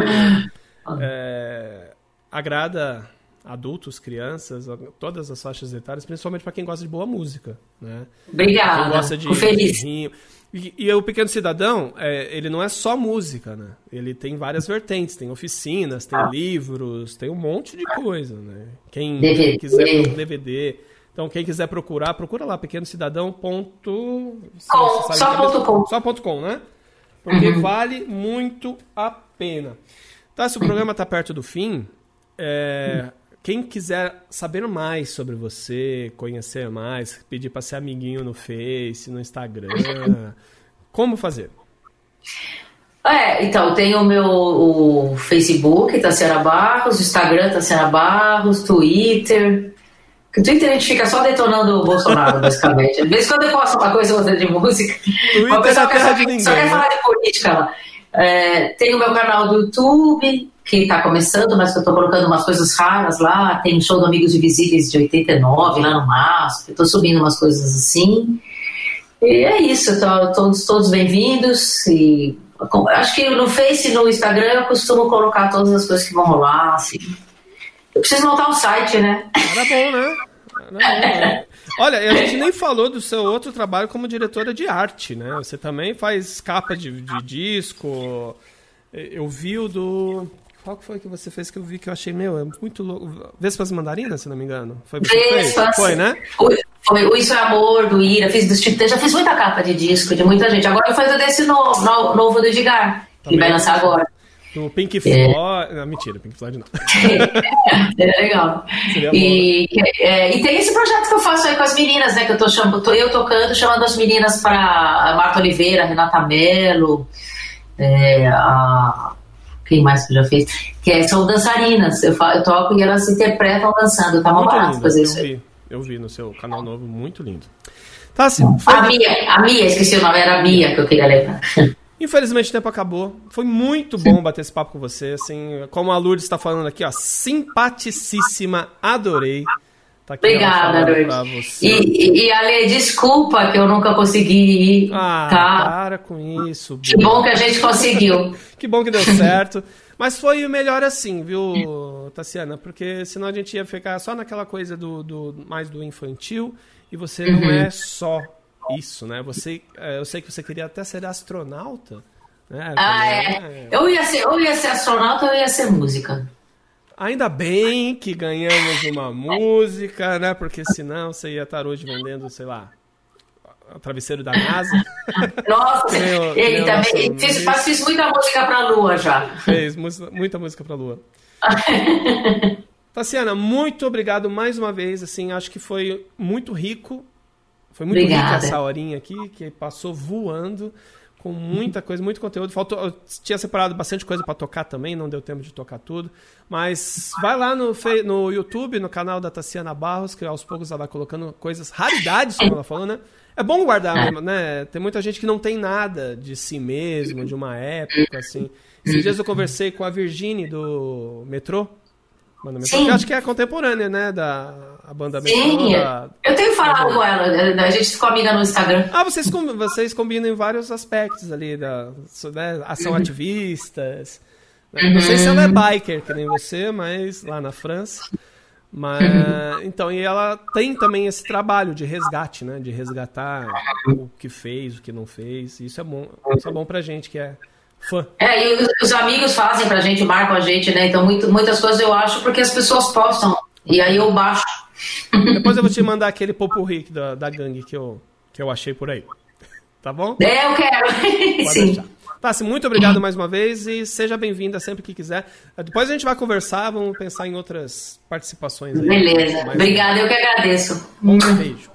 é, agrada adultos, crianças, todas as faixas etárias, principalmente para quem gosta de boa música, né? Quem Obrigada. gosta de, feliz. de. E, e o Pequeno Cidadão, é, ele não é só música, né? Ele tem várias vertentes, tem oficinas, tem livros, tem um monte de coisa, né? Quem DVD. quiser DVD. Então, quem quiser procurar, procura lá, pequeno cidadão. Ponto, Com, só ponto com. Uhum. Só ponto com, né? Porque vale muito a pena. Tá, se o programa está perto do fim, é, quem quiser saber mais sobre você, conhecer mais, pedir para ser amiguinho no Face, no Instagram, como fazer? É, então, tem o meu o Facebook, Tassiana Barros, o Instagram, Tassiana Barros, Twitter. O Twitter a gente fica só detonando o Bolsonaro, basicamente. Às vezes quando eu posto uma coisa ou outra de música, Twitter o pessoal é quer, só, de ninguém, só quer né? falar de política lá. É, tem o meu canal do YouTube, que está começando, mas que eu estou colocando umas coisas raras lá. Tem show do Amigos Invisíveis de 89 lá no MASP. Estou subindo umas coisas assim. E é isso, tô- todos, todos bem-vindos. E acho que no Face e no Instagram eu costumo colocar todas as coisas que vão rolar. Assim. Eu preciso montar um site, né? Era bom, né? Olha, a gente nem falou do seu outro trabalho como diretora de arte, né? Você também faz capa de, de disco. Eu vi o do. Qual que foi que você fez que eu vi que eu achei, meu, é muito louco. Vespas Mandarinas, se não me engano. Foi? Vespas. Foi, né? O, foi o Isso é Amor, do Ira, fiz dos Titãs, já fiz muita capa de disco de muita gente. Agora eu faço desse novo, no- novo do Edgar, que vai lançar agora. Do Pink Floyd. Não, mentira, Pink Floyd não. É legal. Seria bom, E, é, e tem esse projeto que eu faço aí com as meninas, né? Que eu tô chamando, tô eu tocando, chamando as meninas para Marta Oliveira, Renata Mello, é, a, quem mais que já fez? Que é, são dançarinas. Eu, fa- eu toco e elas interpretam dançando. Tá mal barato lindo. fazer Eu isso vi, eu vi no seu canal novo, muito lindo. Tá, assim, A foi, Mia, a Mia, esqueci o nome, era a Mia que eu queria lembrar. Infelizmente o tempo acabou. Foi muito bom bater esse papo com você. Assim, como a Lourdes está falando aqui, ó, simpaticíssima, adorei. Tá aqui Obrigada, você. E, e, Ale, desculpa que eu nunca consegui ir, Ah, tá? para com isso. Que bom que a gente conseguiu. Que bom que deu certo. Mas foi o melhor assim, viu, Tassiana? Porque senão a gente ia ficar só naquela coisa do, do mais do infantil e você não Uhum. é só isso, né? Você, é, eu sei que você queria até ser astronauta, né? Ah, é. Eu ia ser, eu ia ser astronauta, eu ia ser música. Ainda bem que ganhamos uma música, né? Porque senão você ia estar hoje vendendo, sei lá, o travesseiro da NASA. Nossa, nem ele o também fiz, fiz muita música pra Lua já. Fez muita música pra Lua. Tassiana, muito obrigado mais uma vez. Assim, acho que foi muito rico. Foi muito Obrigada. rica essa horinha aqui, que passou voando, com muita coisa, muito conteúdo. Faltou, eu tinha separado bastante coisa pra tocar também, não deu tempo de tocar tudo. Mas vai lá no, no YouTube, no canal da Tassiana Barros, que aos poucos ela vai colocando coisas, raridades, como ela falou, né? É bom guardar, né? Tem muita gente que não tem nada de si mesmo, de uma época, assim. Esses dias eu conversei com a Virginie do Metrô. Que eu acho que é contemporânea, né? Da a banda. Sim, da- eu tenho falado com ela, a gente ficou amiga no Instagram. Ah, vocês, vocês combinam em vários aspectos ali, da né, ação Uhum. ativistas. né? Não sei se ela é biker, que nem você, mas lá na França. Mas, Uhum. então, e ela tem também esse trabalho de resgate, né? De resgatar o que fez, o que não fez. Isso é bom, isso é bom pra gente que é fã. É, e os, os amigos fazem pra gente, marcam a gente, né? Então muito, muitas coisas eu acho porque as pessoas postam. E aí eu baixo. Depois eu vou te mandar aquele popurrí da, da gangue que eu, que eu achei por aí. Tá bom? É, eu quero. Pode Sim. deixar. Tassi, muito obrigado mais uma vez e seja bem-vinda sempre que quiser. Depois a gente vai conversar, vamos pensar em outras participações aí. Beleza. Mais Obrigada, eu que agradeço. Um beijo.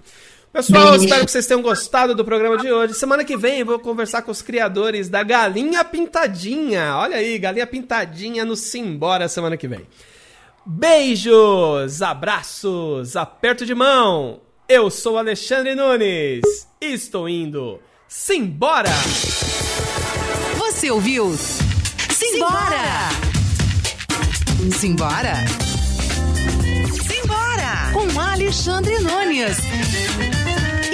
Pessoal, Beijo. espero que vocês tenham gostado do programa de hoje. Semana que vem eu vou conversar com os criadores da Galinha Pintadinha. Olha aí, Galinha Pintadinha no Simbora semana que vem. Beijos, abraços, aperto de mão. Eu sou Alexandre Nunes e estou indo. Simbora! Você ouviu? Simbora! Simbora! Simbora! Com Alexandre Nunes.